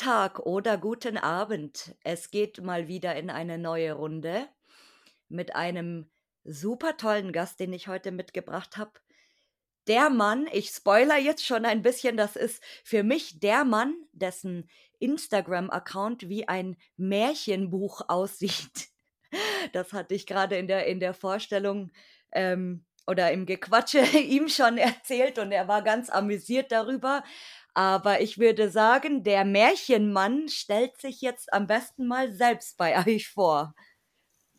Tag oder guten Abend. Es geht mal wieder in eine neue Runde mit einem super tollen Gast, den ich heute mitgebracht habe. Der Mann, ich spoiler jetzt schon ein bisschen, das ist für mich der Mann, dessen Instagram-Account wie ein Märchenbuch aussieht. Das hatte ich gerade in der, in der Vorstellung ähm, oder im Gequatsche ihm schon erzählt und er war ganz amüsiert darüber. Aber ich würde sagen, der Märchenmann stellt sich jetzt am besten mal selbst bei euch vor.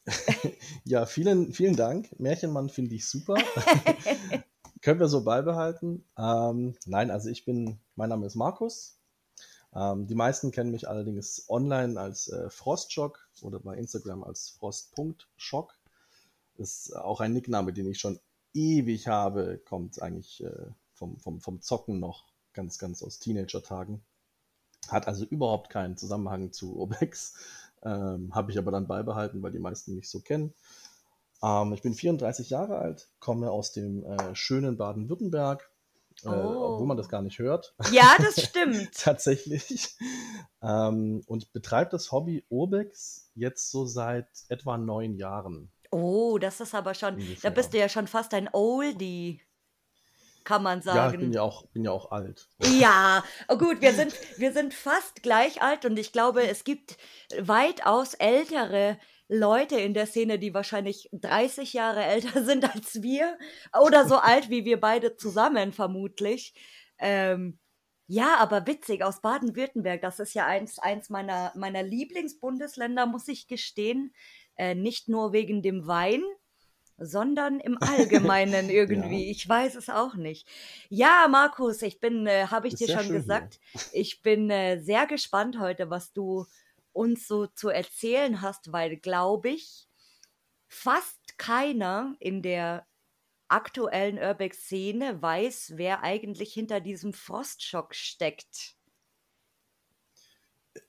ja, vielen, vielen Dank. Märchenmann finde ich super. Können wir so beibehalten? Ähm, nein, also ich bin, mein Name ist Markus. Ähm, die meisten kennen mich allerdings online als äh, Frostschock oder bei Instagram als Frost.schock. Ist auch ein Nickname, den ich schon ewig habe, kommt eigentlich äh, vom, vom, vom Zocken noch ganz, ganz aus Teenager-Tagen. Hat also überhaupt keinen Zusammenhang zu Obex. Ähm, Habe ich aber dann beibehalten, weil die meisten mich so kennen. Ähm, ich bin 34 Jahre alt, komme aus dem äh, schönen Baden-Württemberg, äh, oh. obwohl man das gar nicht hört. Ja, das stimmt. Tatsächlich. Ähm, und betreibe das Hobby Urbex jetzt so seit etwa neun Jahren. Oh, das ist aber schon, Ungefähr. da bist du ja schon fast ein Oldie kann man sagen. Ja, ich bin ja auch, bin ja auch alt. Ja, oh gut, wir sind, wir sind fast gleich alt und ich glaube, es gibt weitaus ältere Leute in der Szene, die wahrscheinlich 30 Jahre älter sind als wir oder so alt wie wir beide zusammen vermutlich. Ähm, ja, aber witzig, aus Baden-Württemberg, das ist ja eins, eins meiner, meiner Lieblingsbundesländer, muss ich gestehen. Äh, nicht nur wegen dem Wein, sondern im Allgemeinen irgendwie. ja. Ich weiß es auch nicht. Ja, Markus, ich bin, äh, habe ich Ist dir schon gesagt, hier. ich bin äh, sehr gespannt heute, was du uns so zu erzählen hast, weil, glaube ich, fast keiner in der aktuellen Urbex-Szene weiß, wer eigentlich hinter diesem Frostschock steckt.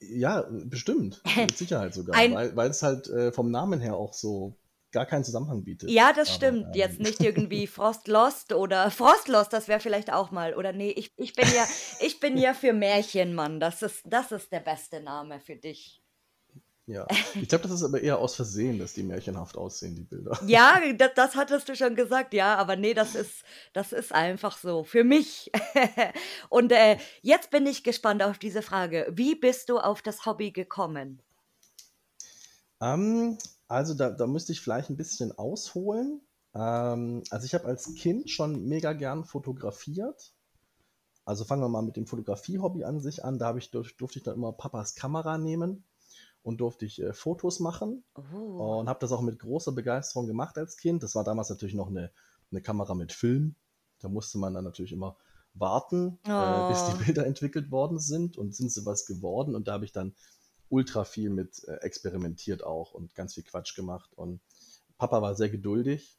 Ja, bestimmt. Mit Sicherheit sogar. Ein, weil, weil es halt äh, vom Namen her auch so gar keinen Zusammenhang bietet. Ja, das Aber, stimmt. Ähm, Jetzt nicht irgendwie Frostlost oder Frostlost, das wäre vielleicht auch mal. Oder nee, ich, ich bin ja, ich bin ja für Märchenmann. Das ist, das ist der beste Name für dich. Ja, ich glaube, das ist aber eher aus Versehen, dass die märchenhaft aussehen, die Bilder. Ja, das, das hattest du schon gesagt, ja, aber nee, das ist, das ist einfach so für mich. Und äh, jetzt bin ich gespannt auf diese Frage. Wie bist du auf das Hobby gekommen? Ähm, also da, da müsste ich vielleicht ein bisschen ausholen. Ähm, also ich habe als Kind schon mega gern fotografiert. Also fangen wir mal mit dem Fotografie-Hobby an sich an. Da ich, durfte ich dann immer Papas Kamera nehmen und durfte ich äh, Fotos machen. Oh. Und habe das auch mit großer Begeisterung gemacht als Kind. Das war damals natürlich noch eine, eine Kamera mit Film. Da musste man dann natürlich immer warten, oh. äh, bis die oh. Bilder entwickelt worden sind und sind sie was geworden. Und da habe ich dann ultra viel mit äh, experimentiert auch und ganz viel Quatsch gemacht. Und Papa war sehr geduldig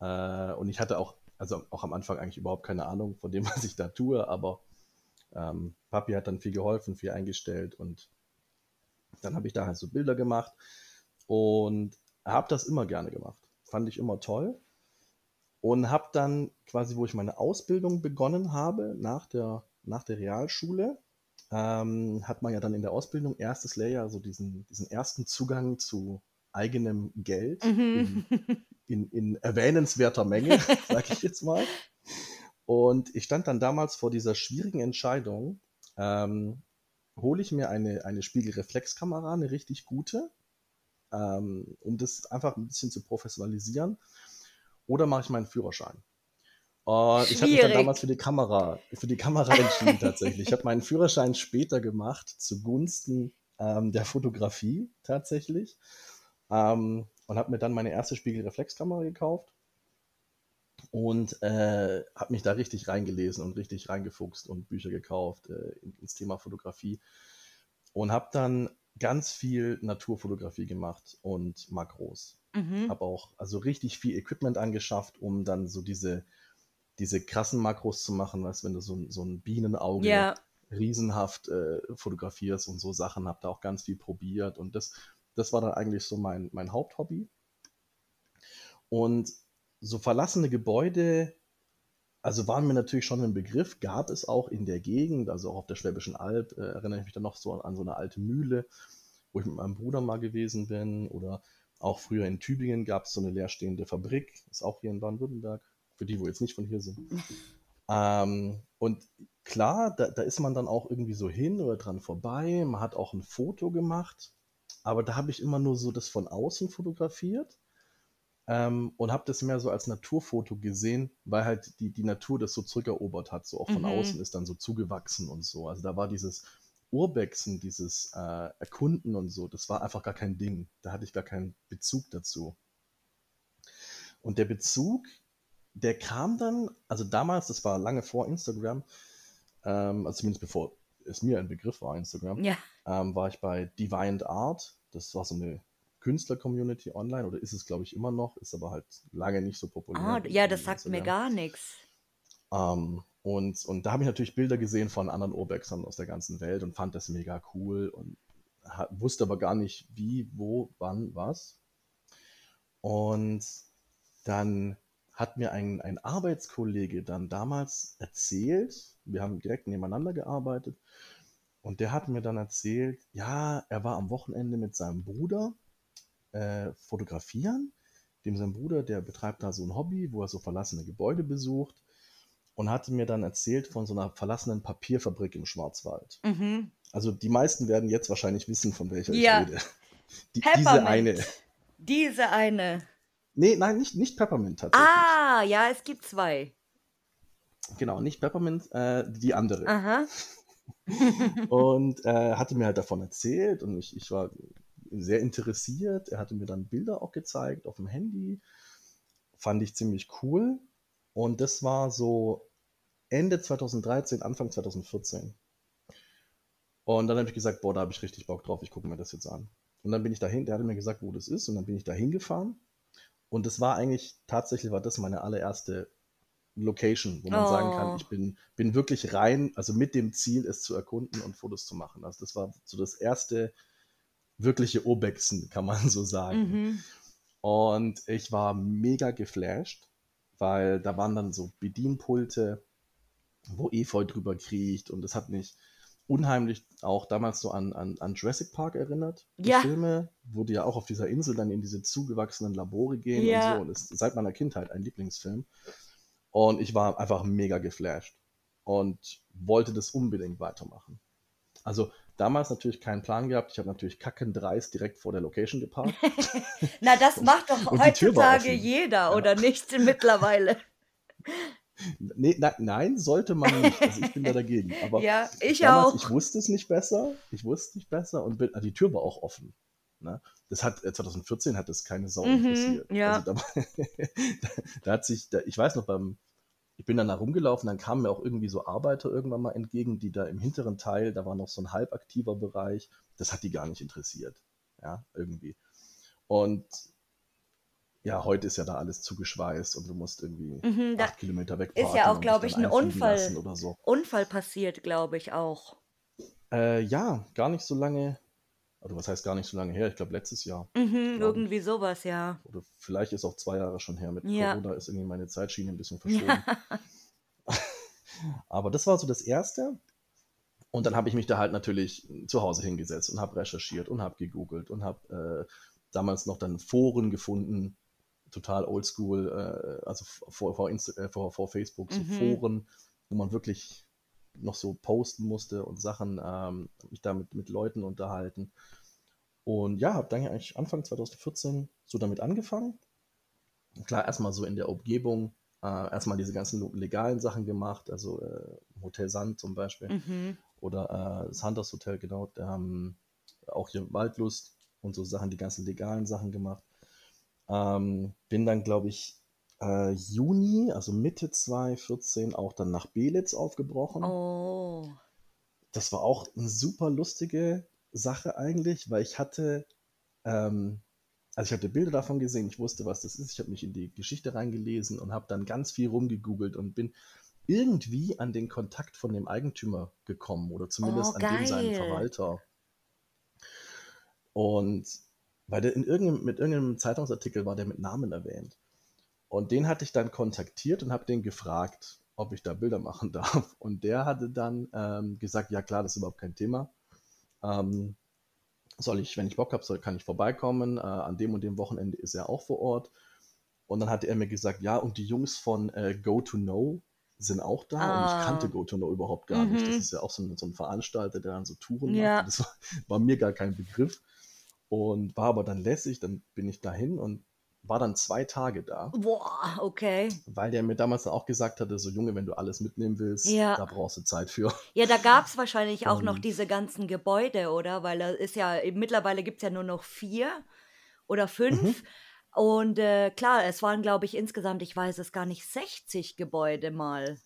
äh, und ich hatte auch, also auch am Anfang eigentlich überhaupt keine Ahnung von dem, was ich da tue, aber ähm, Papi hat dann viel geholfen, viel eingestellt und dann habe ich da halt so Bilder gemacht und habe das immer gerne gemacht. Fand ich immer toll und habe dann quasi, wo ich meine Ausbildung begonnen habe nach der, nach der Realschule, ähm, hat man ja dann in der Ausbildung erstes Layer, so diesen, diesen ersten Zugang zu eigenem Geld mhm. in, in, in, erwähnenswerter Menge, sage ich jetzt mal. Und ich stand dann damals vor dieser schwierigen Entscheidung, ähm, hole ich mir eine, eine Spiegelreflexkamera, eine richtig gute, ähm, um das einfach ein bisschen zu professionalisieren, oder mache ich meinen Führerschein? Und ich habe mich dann damals für die Kamera, für die Kamera entschieden tatsächlich. Ich habe meinen Führerschein später gemacht, zugunsten ähm, der Fotografie tatsächlich. Ähm, und habe mir dann meine erste Spiegelreflexkamera gekauft und äh, habe mich da richtig reingelesen und richtig reingefuchst und Bücher gekauft äh, ins Thema Fotografie und habe dann ganz viel Naturfotografie gemacht und Makros. Mhm. Habe auch also richtig viel Equipment angeschafft, um dann so diese diese krassen Makros zu machen, weißt wenn du so, so ein Bienenauge ja. riesenhaft äh, fotografierst und so Sachen, habe da auch ganz viel probiert und das, das war dann eigentlich so mein, mein Haupthobby. Und so verlassene Gebäude also waren mir natürlich schon ein Begriff, gab es auch in der Gegend, also auch auf der Schwäbischen Alb, äh, erinnere ich mich dann noch so an, an, so eine alte Mühle, wo ich mit meinem Bruder mal gewesen bin. Oder auch früher in Tübingen gab es so eine leerstehende Fabrik, ist auch hier in Baden-Württemberg, für die, wo jetzt nicht von hier sind. ähm, und klar, da, da ist man dann auch irgendwie so hin oder dran vorbei. Man hat auch ein Foto gemacht, aber da habe ich immer nur so das von außen fotografiert ähm, und habe das mehr so als Naturfoto gesehen, weil halt die, die Natur das so zurückerobert hat, so auch von mhm. außen ist dann so zugewachsen und so. Also da war dieses Urbexen, dieses äh, Erkunden und so, das war einfach gar kein Ding. Da hatte ich gar keinen Bezug dazu. Und der Bezug, der kam dann, also damals, das war lange vor Instagram, ähm, also zumindest bevor es mir ein Begriff war, Instagram, ja. ähm, war ich bei Divine Art. Das war so eine Künstler-Community online oder ist es, glaube ich, immer noch, ist aber halt lange nicht so populär. Ah, ja, das sagt mir gar nichts. Ähm, und, und da habe ich natürlich Bilder gesehen von anderen Urbexern aus der ganzen Welt und fand das mega cool und hat, wusste aber gar nicht, wie, wo, wann, was. Und dann hat mir ein, ein Arbeitskollege dann damals erzählt, wir haben direkt nebeneinander gearbeitet, und der hat mir dann erzählt, ja, er war am Wochenende mit seinem Bruder äh, fotografieren. Dem sein Bruder, der betreibt da so ein Hobby, wo er so verlassene Gebäude besucht und hatte mir dann erzählt von so einer verlassenen Papierfabrik im Schwarzwald. Mhm. Also die meisten werden jetzt wahrscheinlich wissen, von welcher ja. ich rede. Die, diese eine. Diese eine. Nee, nein, nicht, nicht Peppermint tatsächlich. Ah, ja, es gibt zwei. Genau, nicht Peppermint, äh, die andere. Aha. und äh, hatte mir halt davon erzählt und ich, ich war sehr interessiert. Er hatte mir dann Bilder auch gezeigt auf dem Handy. Fand ich ziemlich cool. Und das war so Ende 2013, Anfang 2014. Und dann habe ich gesagt, boah, da habe ich richtig Bock drauf, ich gucke mir das jetzt an. Und dann bin ich dahin, der hatte mir gesagt, wo das ist, und dann bin ich da hingefahren. Und das war eigentlich, tatsächlich war das meine allererste Location, wo man oh. sagen kann, oh. ich bin, bin wirklich rein, also mit dem Ziel, es zu erkunden und Fotos zu machen. Also das war so das erste wirkliche Obexen, kann man so sagen. Mhm. Und ich war mega geflasht, weil da waren dann so Bedienpulte, wo Efeu drüber kriecht und das hat mich unheimlich auch damals so an, an, an Jurassic Park erinnert. Die ja. Filme, wo die ja auch auf dieser Insel dann in diese zugewachsenen Labore gehen ja. und so. Und ist seit meiner Kindheit ein Lieblingsfilm. Und ich war einfach mega geflasht und wollte das unbedingt weitermachen. Also Damals natürlich keinen Plan gehabt. Ich habe natürlich kackendreist direkt vor der Location geparkt. Na, das macht doch heutzutage jeder, ja. oder nicht mittlerweile? Nee, na, nein, sollte man nicht. Also ich bin da dagegen. Aber ja, ich damals, auch. Ich wusste es nicht besser. Ich wusste es nicht besser und bin, also die Tür war auch offen. Ne? Das hat 2014 äh, hat das keine Sau mhm, interessiert. Ja. Also da, da, da, hat sich, da, ich weiß noch beim ich bin dann da rumgelaufen, dann kamen mir auch irgendwie so Arbeiter irgendwann mal entgegen, die da im hinteren Teil, da war noch so ein halbaktiver Bereich, das hat die gar nicht interessiert. Ja, irgendwie. Und ja, heute ist ja da alles zugeschweißt und du musst irgendwie mhm, acht Kilometer weg Ist ja auch, glaube ich, ein Unfall, so. Unfall passiert, glaube ich auch. Äh, ja, gar nicht so lange, also was heißt gar nicht so lange her? Ich glaube letztes Jahr. Mhm, irgendwie sowas, ja. Oder vielleicht ist auch zwei Jahre schon her. Mit ja. Corona ist irgendwie meine Zeitschiene ein bisschen verschoben. Ja. Aber das war so das Erste. Und dann habe ich mich da halt natürlich zu Hause hingesetzt und habe recherchiert und habe gegoogelt und habe äh, damals noch dann Foren gefunden, total oldschool, äh, also vor, vor, äh, vor, vor, Facebook, so mhm. Foren, wo man wirklich noch so posten musste und Sachen, ähm, mich da mit, mit Leuten unterhalten. Und ja, habe dann eigentlich Anfang 2014 so damit angefangen. Klar, erstmal so in der Umgebung, äh, erstmal diese ganzen legalen Sachen gemacht, also äh, Hotel Sand zum Beispiel mhm. oder äh, das Hunters Hotel, genau, ähm, auch hier Waldlust und so Sachen, die ganzen legalen Sachen gemacht. Ähm, bin dann, glaube ich, äh, Juni, also Mitte 2014, auch dann nach Belitz aufgebrochen. Oh. Das war auch eine super lustige Sache eigentlich, weil ich hatte, ähm, also ich hatte Bilder davon gesehen, ich wusste, was das ist, ich habe mich in die Geschichte reingelesen und habe dann ganz viel rumgegoogelt und bin irgendwie an den Kontakt von dem Eigentümer gekommen oder zumindest oh, an den seinen Verwalter. Und weil der in irgendeinem, mit irgendeinem Zeitungsartikel war der mit Namen erwähnt. Und den hatte ich dann kontaktiert und habe den gefragt, ob ich da Bilder machen darf. Und der hatte dann ähm, gesagt, ja klar, das ist überhaupt kein Thema. Ähm, soll ich, wenn ich Bock habe, kann ich vorbeikommen. Äh, an dem und dem Wochenende ist er auch vor Ort. Und dann hatte er mir gesagt, ja, und die Jungs von äh, Go to Know sind auch da. Ah. Und ich kannte ah. Go to Know überhaupt gar mhm. nicht. Das mhm. ist ja auch so ein, so ein, Veranstalter, der dann so Touren ja. macht. Das war, war, mir gar kein Begriff. Und war aber dann lässig. Dann bin ich dahin und war dann zwei Tage da. Boah, okay. Weil der mir damals auch gesagt hatte, so Junge, wenn du alles mitnehmen willst, ja. da brauchst du Zeit für. Ja, da gab es wahrscheinlich auch noch diese ganzen Gebäude, oder? Weil da ist ja, mittlerweile gibt es ja nur noch vier oder fünf. Mhm. Und äh, klar, es waren, glaube ich, insgesamt, ich weiß es gar nicht, 60 Gebäude mal.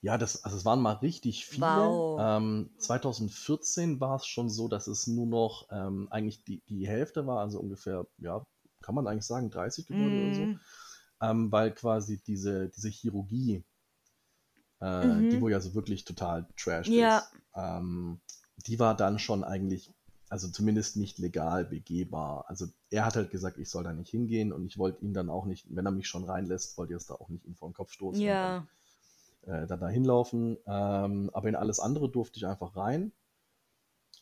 Ja, das, also es waren mal richtig viele. Wow. Ähm, 2014 war es schon so, dass es nur noch ähm, eigentlich die, die Hälfte war, also ungefähr, ja, kann man eigentlich sagen, 30 Gebäude mm. oder so. Mhm. Ähm, weil quasi diese, diese Chirurgie, äh, mhm. die wo ja so wirklich total trash ja. ist, ähm, die war dann schon eigentlich also zumindest nicht legal begehbar. Also er hat halt gesagt, ich soll da nicht hingehen und ich wollte ihn dann auch nicht, wenn er mich schon reinlässt, wollte ich es da auch nicht ihn vor den Kopf stoßen. Ja. Und dann, äh, da, da hinlaufen. Ähm, aber in alles andere durfte ich einfach rein.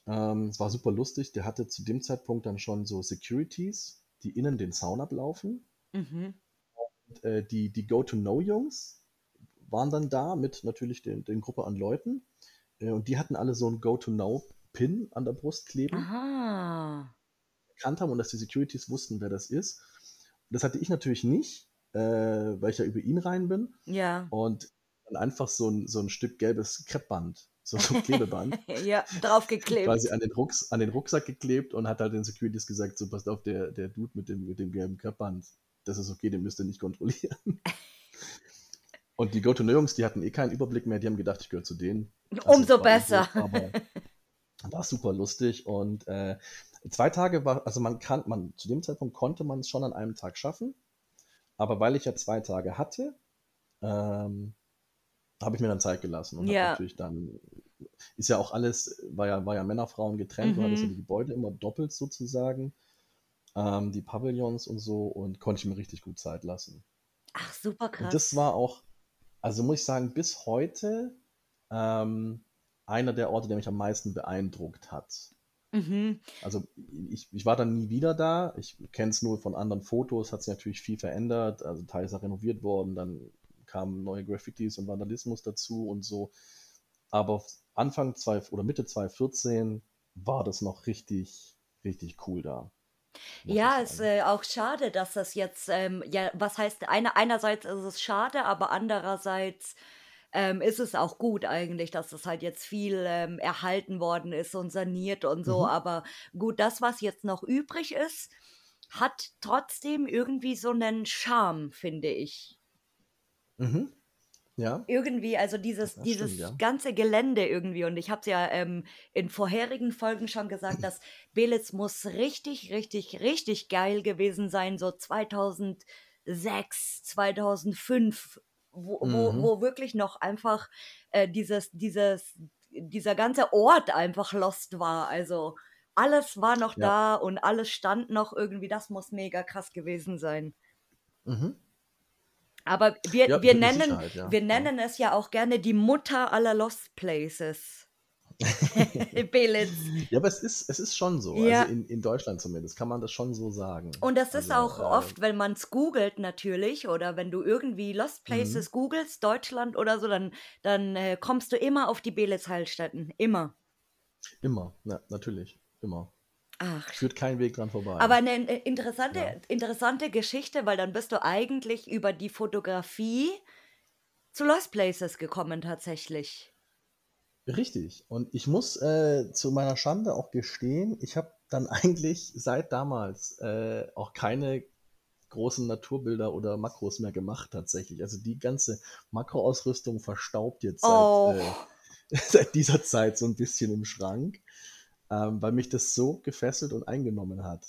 Ähm, es war super lustig. Der hatte zu dem Zeitpunkt dann schon so Securities, die innen den Zaun ablaufen. Mhm. Und äh, die, die Go-to-Know-Jungs waren dann da mit natürlich den, den Gruppe an Leuten. Äh, und die hatten alle so ein Go-to-Know Pin an der Brust kleben. Aha. Erkannt haben und dass die Securities wussten, wer das ist. Und das hatte ich natürlich nicht, äh, weil ich ja über ihn rein bin. Ja. Und dann einfach so ein, so ein Stück gelbes Kreppband, so ein Klebeband. ja, draufgeklebt. Quasi an den, Rucks, an den Rucksack geklebt und hat halt den Securities gesagt: So, passt auf, der, der Dude mit dem, mit dem gelben Kreppband, das ist okay, den müsst ihr nicht kontrollieren. Und die Go-To-No-Jungs, die hatten eh keinen Überblick mehr, die haben gedacht, ich gehöre zu denen. Also Umso besser. Aber war super lustig und äh, zwei Tage war, also man kann, man, zu dem Zeitpunkt konnte man es schon an einem Tag schaffen, aber weil ich ja zwei Tage hatte, ähm, habe ich mir dann Zeit gelassen und ja. natürlich dann, ist ja auch alles, war ja, war ja Männer, Frauen getrennt, mhm. war das ja die Gebäude immer doppelt sozusagen, ähm, die Pavillons und so und konnte ich mir richtig gut Zeit lassen. Ach, super krass. Und das war auch, also muss ich sagen, bis heute ähm, einer der Orte, der mich am meisten beeindruckt hat. Mhm. Also ich, ich war dann nie wieder da. Ich kenne es nur von anderen Fotos, hat sich natürlich viel verändert. Also teils ist renoviert worden, dann kamen neue Graffitis und Vandalismus dazu und so. Aber Anfang zwei, oder Mitte 2014 war das noch richtig, richtig cool da. Ja, es ist äh, auch schade, dass das jetzt, ähm, ja, was heißt, eine, einerseits ist es schade, aber andererseits ähm, ist es auch gut eigentlich, dass das halt jetzt viel ähm, erhalten worden ist und saniert und so. Mhm. Aber gut, das, was jetzt noch übrig ist, hat trotzdem irgendwie so einen Charme, finde ich. Mhm. Ja. Irgendwie, also dieses, dieses stimmt, ja. ganze Gelände irgendwie, und ich habe es ja ähm, in vorherigen Folgen schon gesagt, dass Belitz muss richtig, richtig, richtig geil gewesen sein, so 2006, 2005 wo, mhm. wo, wo wirklich noch einfach äh, dieses, dieses, dieser ganze Ort einfach lost war. Also alles war noch ja. da und alles stand noch irgendwie. Das muss mega krass gewesen sein. Mhm. Aber wir, ja, wir, nennen, ja. wir nennen es ja auch gerne die Mutter aller Lost Places. Belitz. Ja, aber es ist, es ist schon so. Ja. Also in, in Deutschland zumindest kann man das schon so sagen. Und das ist also, auch äh, oft, wenn man es googelt natürlich oder wenn du irgendwie Lost Places mhm. googelst, Deutschland oder so, dann, dann äh, kommst du immer auf die Belitz-Heilstätten. Immer. Immer, ja, natürlich. Immer. Ach. Führt kein Weg dran vorbei. Aber eine äh, interessante, ja. interessante Geschichte, weil dann bist du eigentlich über die Fotografie zu Lost Places gekommen tatsächlich. Richtig. Und ich muss äh, zu meiner Schande auch gestehen, ich habe dann eigentlich seit damals äh, auch keine großen Naturbilder oder Makros mehr gemacht tatsächlich. Also die ganze Makroausrüstung verstaubt jetzt seit, oh. äh, seit dieser Zeit so ein bisschen im Schrank, ähm, weil mich das so gefesselt und eingenommen hat.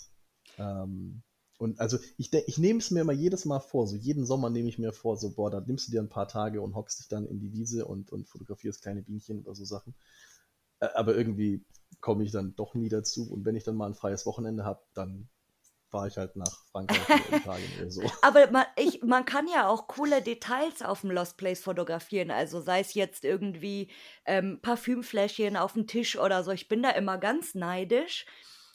Ähm, und also ich, ich nehme es mir immer jedes Mal vor, so jeden Sommer nehme ich mir vor, so boah, da nimmst du dir ein paar Tage und hockst dich dann in die Wiese und, und fotografierst kleine Bienchen oder so Sachen. Aber irgendwie komme ich dann doch nie dazu. Und wenn ich dann mal ein freies Wochenende habe, dann fahre ich halt nach Frankreich oder Italien oder so. Aber man, ich, man kann ja auch coole Details auf dem Lost Place fotografieren. Also sei es jetzt irgendwie ähm, Parfümfläschchen auf dem Tisch oder so. Ich bin da immer ganz neidisch,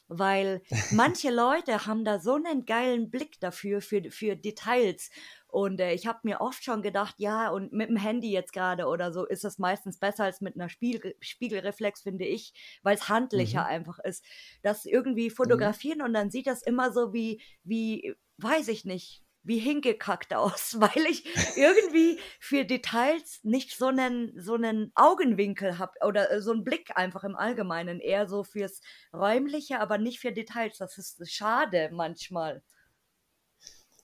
weil manche Leute haben da so einen geilen Blick dafür, für, für Details. Und äh, ich habe mir oft schon gedacht, ja, und mit dem Handy jetzt gerade oder so ist es meistens besser als mit einer Spiegel Spiegelreflex, finde ich, weil es handlicher Mhm. einfach ist. Das irgendwie Mhm. fotografieren und dann sieht das immer so wie, wie, weiß ich nicht, wie hingekackt aus, weil ich irgendwie für Details nicht so einen, so einen Augenwinkel habe oder äh, so einen Blick einfach im Allgemeinen, eher so fürs Räumliche, aber nicht für Details. Das ist schade manchmal.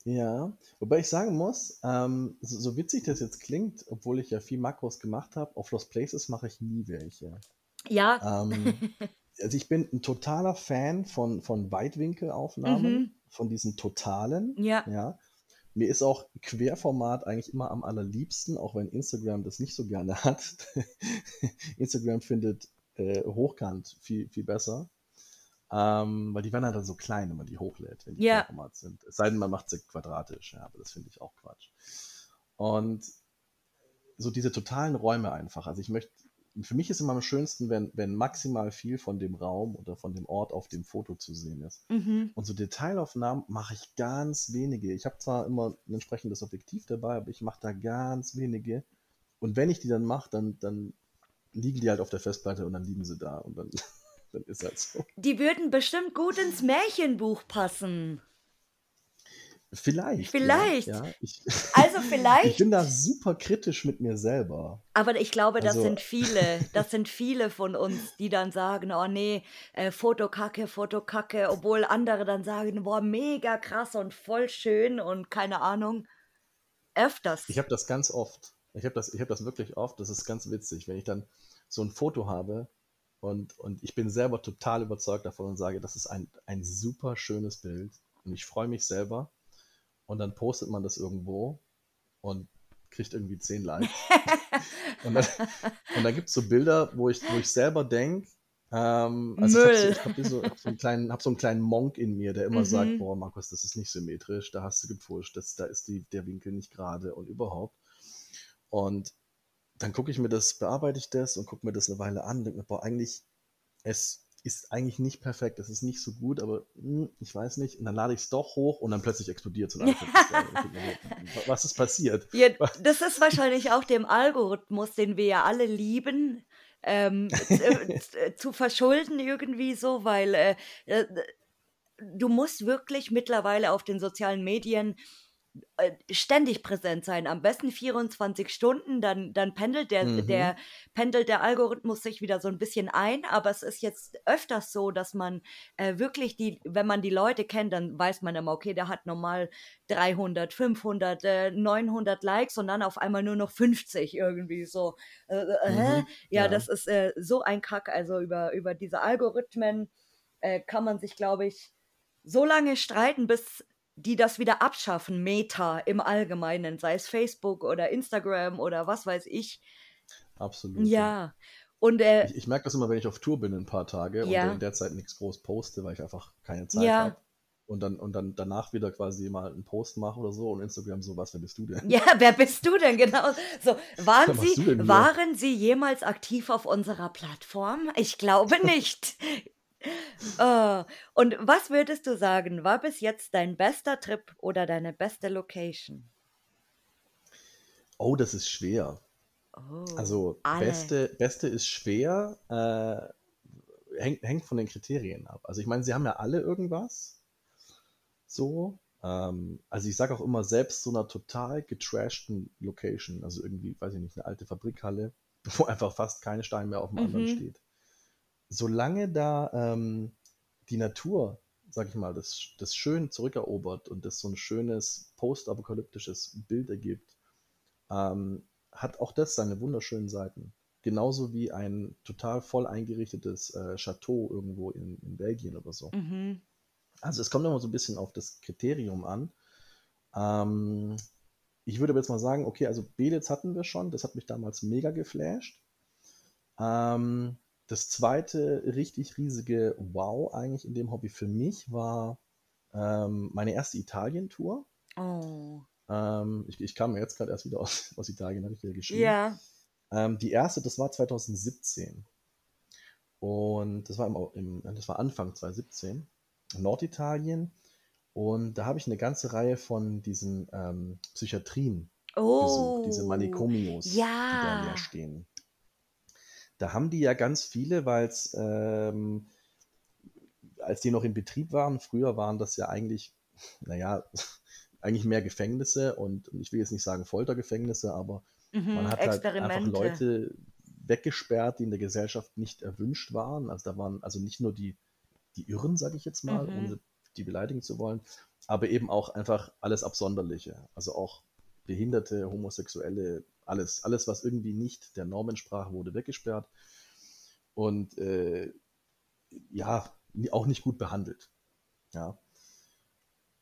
Ja, wobei ich sagen muss, ähm, so, so witzig das jetzt klingt, obwohl ich ja viel Makros gemacht habe, auf Lost Places mache ich nie welche. Ja. Ähm, also ich bin ein totaler Fan von, von Weitwinkelaufnahmen, Mhm. von diesen totalen. Ja. Ja. Mir ist auch Querformat eigentlich immer am allerliebsten, auch wenn Instagram das nicht so gerne hat. Instagram findet äh, Hochkant viel, viel besser. Ähm, weil die werden halt dann so klein, wenn man die hochlädt, wenn die Ja. Querformat sind. Es sei denn, man macht sie quadratisch, ja, aber das finde ich auch Quatsch. Und so diese totalen Räume einfach. Also ich möchte, für mich ist immer am schönsten, wenn, wenn maximal viel von dem Raum oder von dem Ort auf dem Foto zu sehen ist. Mhm. Und so Detailaufnahmen mache ich ganz wenige. Ich habe zwar immer ein entsprechendes Objektiv dabei, aber ich mache da ganz wenige. Und wenn ich die dann mache, dann, dann liegen die halt auf der Festplatte und dann liegen sie da und dann, dann ist halt so. Die würden bestimmt gut ins Märchenbuch passen. Vielleicht. Vielleicht. Ja, ja. Ich, Also ich vielleicht, bin da super kritisch mit mir selber. aber ich glaube, das Also- sind viele, das sind viele von uns, die dann sagen, oh nee, äh, Fotokacke, Fotokacke, obwohl andere dann sagen, boah, mega krass und voll schön und keine Ahnung. Öfters. Ich habe das ganz oft. Ich habe das, ich hab das wirklich oft. Das ist ganz witzig, wenn ich dann so ein Foto habe und, und ich bin selber total überzeugt davon und sage, das ist ein, ein super schönes Bild und ich freue mich selber. Und dann postet man das irgendwo und kriegt irgendwie 10 Likes. und dann, und dann gibt es so Bilder, wo ich, wo ich selber denke, ähm, also Müll. ich habe hab so, hab so, einen kleinen- hab so einen kleinen Monk in mir, der immer Mhm. sagt, boah, Markus, das ist nicht symmetrisch, da hast du gepfuscht, das, da ist die, der Winkel nicht gerade und überhaupt. Und dann gucke ich mir das, bearbeite ich das und gucke mir das eine Weile an und denke mir, boah, eigentlich, es ist eigentlich nicht perfekt, es ist nicht so gut, aber hm, ich weiß nicht. Und dann lade ich es doch hoch und dann plötzlich explodiert es. Was ist passiert? Ja, das ist wahrscheinlich auch dem Algorithmus, den wir ja alle lieben, ähm, zu, zu- zu verschulden irgendwie so, weil äh, äh, du musst wirklich mittlerweile auf den sozialen Medien äh, ständig präsent sein, am besten 24 Stunden, dann, dann pendelt der, Mhm. der, pendelt der Algorithmus sich wieder so ein bisschen ein, aber es ist jetzt öfters so, dass man äh, wirklich die, wenn man die Leute kennt, dann weiß man immer, okay, der hat normal 300, 500, äh, 900 Likes und dann auf einmal nur noch 50 irgendwie so. Äh, äh, hä? Mhm, ja, ja. das ist äh, so ein Kack, also über, über diese Algorithmen äh, kann man sich, glaube ich, so lange streiten, bis die das wieder abschaffen, Meta im Allgemeinen, sei es Facebook oder Instagram oder was weiß ich. Absolut. Ja. Und äh, Ich, ich merke das immer, wenn ich auf Tour bin ein paar Tage Ja. und in der Zeit nichts groß poste, weil ich einfach keine Zeit Ja. habe. Und dann, und dann danach wieder quasi mal einen Post mache oder so und Instagram so, was, wer bist du denn? ja, wer bist du denn genau? So, waren Sie, waren Sie jemals aktiv auf unserer Plattform? Ich glaube nicht. Äh, und was würdest du sagen, war bis jetzt dein bester Trip oder deine beste Location? Oh, das ist schwer. Oh, Also, alle. beste, beste ist schwer, äh, hängt, hängt von den Kriterien ab. Also, ich meine, sie haben ja alle irgendwas. So. Ähm, also, ich sage auch immer, selbst so einer total getrashten Location, also irgendwie, weiß ich nicht, eine alte Fabrikhalle, wo einfach fast kein Stein mehr auf dem anderen Mhm. steht. Solange da ähm, die Natur, sag ich mal, das, das schön zurückerobert und das so ein schönes postapokalyptisches Bild ergibt, ähm, hat auch das seine wunderschönen Seiten. Genauso wie ein total voll eingerichtetes äh, Chateau irgendwo in, in Belgien oder so. Mhm. Also es kommt immer so ein bisschen auf das Kriterium an. Ähm, ich würde aber jetzt mal sagen, okay, also Belitz hatten wir schon, das hat mich damals mega geflasht. Ähm, das zweite richtig riesige Wow eigentlich in dem Hobby für mich war ähm, meine erste Italien-Tour. Oh. Ähm, ich, ich kam jetzt gerade erst wieder aus, aus Italien, habe ich dir geschrieben. Ja. Ähm, die erste, das war 2017. Und das war, im, im, das war Anfang 2017, Norditalien. Und da habe ich eine ganze Reihe von diesen ähm, Psychiatrien besucht, diese Oh. Manikomios, die da leer Ja. stehen. Da haben die ja ganz viele, weil es, ähm, als die noch in Betrieb waren, früher waren das ja eigentlich, naja, eigentlich mehr Gefängnisse und ich will jetzt nicht sagen Foltergefängnisse, aber man Mhm. hat halt einfach. Leute weggesperrt, die in der Gesellschaft nicht erwünscht waren. Also da waren also nicht nur die, die Irren, sage ich jetzt mal, Mhm. ohne die beleidigen zu wollen, aber eben auch einfach alles Absonderliche. Also auch Behinderte, Homosexuelle, alles, alles, was irgendwie nicht der Norm entsprach, wurde weggesperrt und äh, ja, auch nicht gut behandelt. Ja.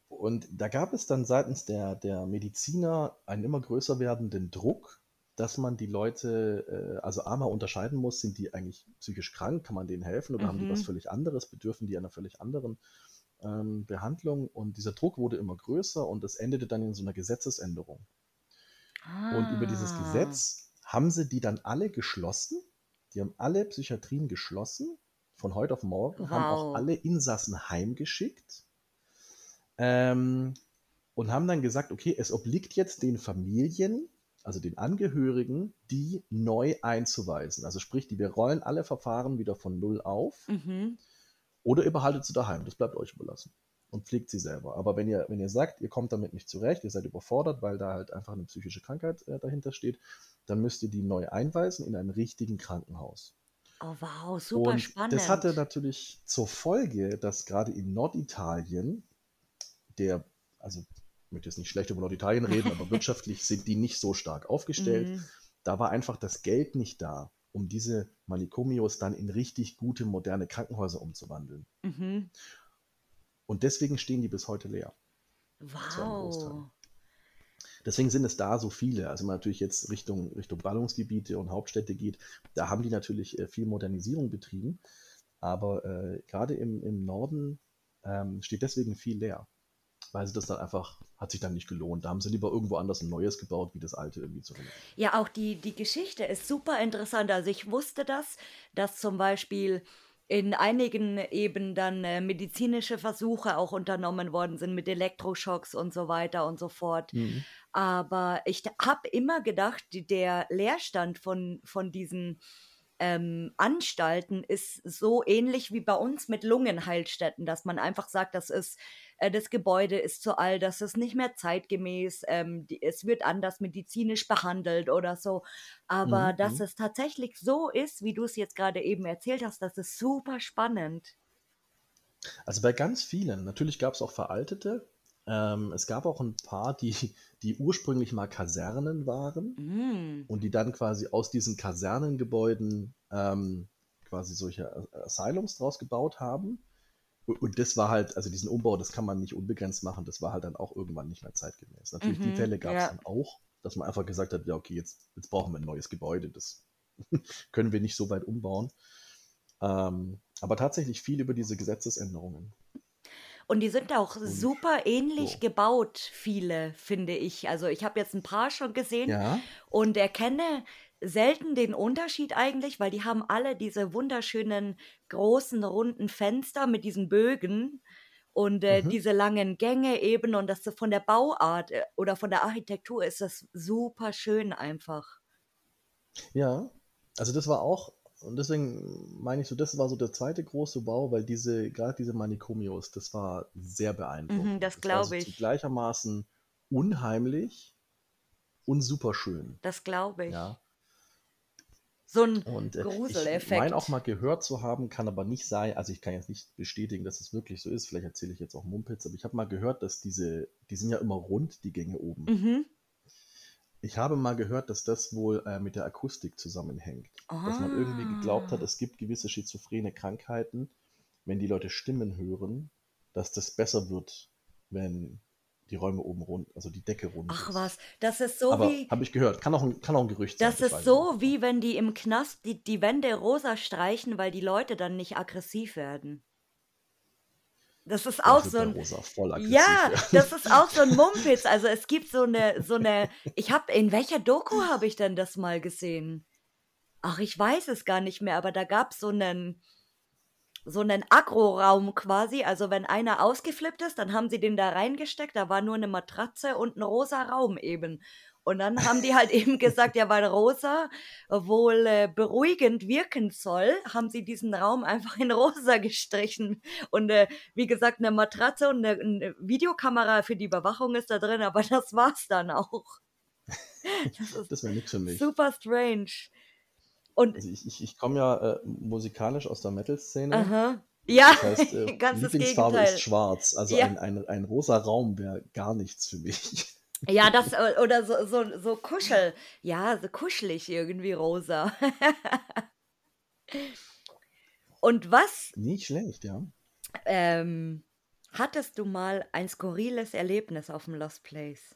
Und da gab es dann seitens der, der Mediziner einen immer größer werdenden Druck, dass man die Leute, äh, also einmal unterscheiden muss, sind die eigentlich psychisch krank, kann man denen helfen oder haben die was Mhm. völlig anderes, bedürfen die einer völlig anderen ähm, Behandlung. Und dieser Druck wurde immer größer und es endete dann in so einer Gesetzesänderung. Und über dieses Ah. Gesetz haben sie die dann alle geschlossen. Die haben alle Psychiatrien geschlossen, von heute auf morgen, haben auch Wow. alle Insassen heimgeschickt ähm, und haben dann gesagt, okay, es obliegt jetzt den Familien, also den Angehörigen, die neu einzuweisen. Also sprich, die wir rollen alle Verfahren wieder von null auf Mhm. oder ihr behaltet sie daheim, das bleibt euch überlassen und pflegt sie selber. Aber wenn ihr, wenn ihr sagt, ihr kommt damit nicht zurecht, ihr seid überfordert, weil da halt einfach eine psychische Krankheit äh, dahinter steht, dann müsst ihr die neu einweisen in einem richtigen Krankenhaus. Oh, wow, super Und das hatte spannend. natürlich zur Folge, dass gerade in Norditalien der, also ich möchte jetzt nicht schlecht über Norditalien reden, aber wirtschaftlich sind die nicht so stark aufgestellt. Mhm. Da war einfach das Geld nicht da, um diese Manikomios dann in richtig gute, moderne Krankenhäuser umzuwandeln. Mhm. Und deswegen stehen die bis heute leer. Wow. Deswegen sind es da so viele. Also wenn man natürlich jetzt Richtung, Richtung Ballungsgebiete und Hauptstädte geht, da haben die natürlich äh, viel Modernisierung betrieben. Aber äh, gerade im, im Norden ähm, steht deswegen viel leer. Weil sie das dann einfach, hat sich dann nicht gelohnt. Da haben sie lieber irgendwo anders ein neues gebaut, wie das alte irgendwie zu renovieren. Ja, auch die, die Geschichte ist super interessant. Also ich wusste das, dass zum Beispiel in einigen eben dann äh, medizinische Versuche auch unternommen worden sind mit Elektroschocks und so weiter und so fort. Mhm. Aber ich habe immer gedacht, der Leerstand von, von diesen ähm, Anstalten ist so ähnlich wie bei uns mit Lungenheilstätten, dass man einfach sagt, das ist äh, das Gebäude ist zu alt, das ist nicht mehr zeitgemäß, ähm, die, es wird anders medizinisch behandelt oder so. Aber Mhm. dass Mhm. es tatsächlich so ist, wie du es jetzt gerade eben erzählt hast, das ist super spannend. Also bei ganz vielen, natürlich gab es auch veraltete. Ähm, es gab auch ein paar, die, die ursprünglich mal Kasernen waren. Mm. und die dann quasi aus diesen Kasernengebäuden ähm, quasi solche Asylums draus gebaut haben. Und, das war halt, also diesen Umbau, das kann man nicht unbegrenzt machen, das war halt dann auch irgendwann nicht mehr zeitgemäß. Natürlich, die Mhm, Fälle gab es ja. dann auch, dass man einfach gesagt hat, ja, okay, jetzt, jetzt brauchen wir ein neues Gebäude, das können wir nicht so weit umbauen. Ähm, aber tatsächlich viel über diese Gesetzesänderungen. Und die sind auch Und super ähnlich so. gebaut, viele, finde ich. Also ich habe jetzt ein paar schon gesehen Ja, und erkenne selten den Unterschied eigentlich, weil die haben alle diese wunderschönen großen runden Fenster mit diesen Bögen und äh, mhm. diese langen Gänge eben und das von der Bauart äh, oder von der Architektur ist das super schön einfach. Ja, also das war auch, und deswegen meine ich so, das war so der zweite große Bau, weil diese, gerade diese Manikomios, das war sehr Mhm, beeindruckend. das Das so glaube zu ich. gleichermaßen unheimlich und super schön. Das glaube ich. Ja. So ein Und äh, ich meine auch Gruseleffekt. mal gehört zu haben, kann aber nicht sein, also ich kann jetzt nicht bestätigen, dass es wirklich so ist, vielleicht erzähle ich jetzt auch Mumpitz, aber ich habe mal gehört, dass diese, die sind ja immer rund, die Gänge oben. Mhm. Ich habe mal gehört, dass das wohl äh, mit der Akustik zusammenhängt. Dass man irgendwie geglaubt hat, Ah. es gibt gewisse schizophrene Krankheiten, wenn die Leute Stimmen hören, dass das besser wird, wenn die Räume oben rund, also die Decke rund Ach ist. was, das ist so Aber wie, habe ich gehört, kann auch, ein, kann auch ein Gerücht sein, das ist so nicht. wie wenn die im Knast die, die Wände rosa streichen, weil die Leute dann nicht aggressiv werden. Das ist auch so ein. ja, werden. das ist auch so ein Mumpitz. Also es gibt so eine, so eine. Ich habe in welcher Doku habe ich denn das mal gesehen? Ach, ich weiß es gar nicht mehr, aber da gab es so einen so einen Agroraum quasi. Also wenn einer ausgeflippt ist, dann haben sie den da reingesteckt. Da war nur eine Matratze und ein rosa Raum eben. Und dann haben die halt eben gesagt, ja, weil rosa wohl äh, beruhigend wirken soll, haben sie diesen Raum einfach in rosa gestrichen. Und äh, wie gesagt, eine Matratze und eine, eine, Videokamera für die Überwachung ist da drin, aber das war's dann auch. Das, das wäre nichts für mich. Super strange. Und also ich, ich, ich komme ja äh, musikalisch aus der Metal-Szene. Aha. Ja, das heißt, äh, ganz Lieblingsfarbe ist schwarz. Also ja. ein, ein, ein rosa Raum wäre gar nichts für mich. Ja, das äh, oder so, so, so kuschel. Ja, so kuschelig irgendwie rosa. Und was? Nicht schlecht, ja. Ähm, hattest du mal ein skurriles Erlebnis auf dem Lost Place?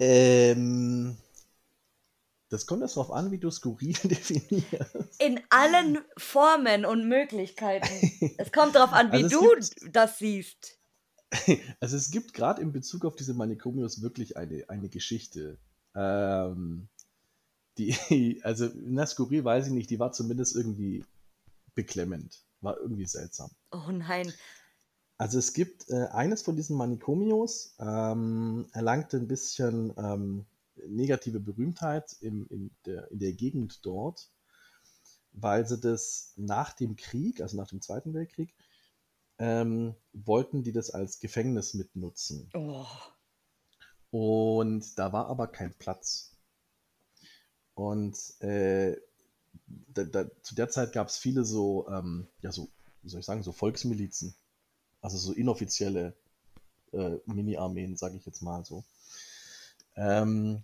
Ähm, das kommt erst darauf an, wie du skurril definierst. In allen Formen und Möglichkeiten. Es kommt darauf an, wie Also du das siehst. Also es gibt gerade in Bezug auf diese Manikomios wirklich eine, eine Geschichte. Ähm, die, also na, skurril weiß ich nicht, die war zumindest irgendwie beklemmend. War irgendwie seltsam. Oh nein. Also es gibt äh, eines von diesen Manikomios, ähm, erlangte ein bisschen ähm, negative Berühmtheit im, in, der, in der Gegend dort, weil sie das nach dem Krieg, also nach dem Zweiten Weltkrieg, ähm, wollten die das als Gefängnis mitnutzen. Oh. Und da war aber kein Platz. Und äh, da, da, zu der Zeit gab es viele so, ähm, ja, so, wie soll ich sagen, so Volksmilizen. Also so inoffizielle äh, Mini-Armeen, sage ich jetzt mal so. Ähm,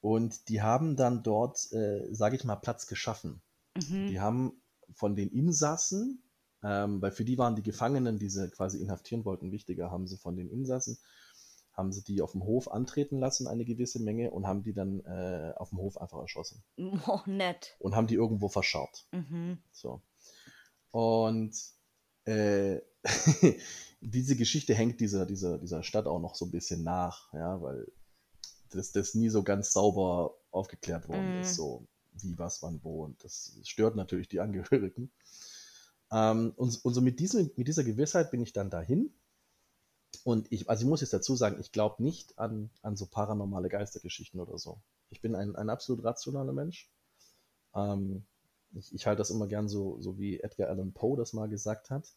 und die haben dann dort, äh, sage ich mal, Platz geschaffen. Mhm. Die haben von den Insassen, ähm, weil für die waren die Gefangenen, die sie quasi inhaftieren wollten, wichtiger, haben sie von den Insassen, haben sie die auf dem Hof antreten lassen, eine gewisse Menge, und haben die dann äh, auf dem Hof einfach erschossen. Oh, nett. Und haben die irgendwo verscharrt. Mhm. So. Und äh, diese Geschichte hängt dieser, dieser, dieser Stadt auch noch so ein bisschen nach, ja, weil das, das nie so ganz sauber aufgeklärt worden Mm. ist, so wie, was, wann, wo. Und das stört natürlich die Angehörigen. Ähm, und, und so mit, diesem, mit dieser Gewissheit bin ich dann dahin. Und ich, also ich muss jetzt dazu sagen, ich glaube nicht an, an so paranormale Geistergeschichten oder so. Ich bin ein, ein absolut rationaler Mensch. Ähm, ich, ich halte das immer gern so, so wie Edgar Allan Poe das mal gesagt hat.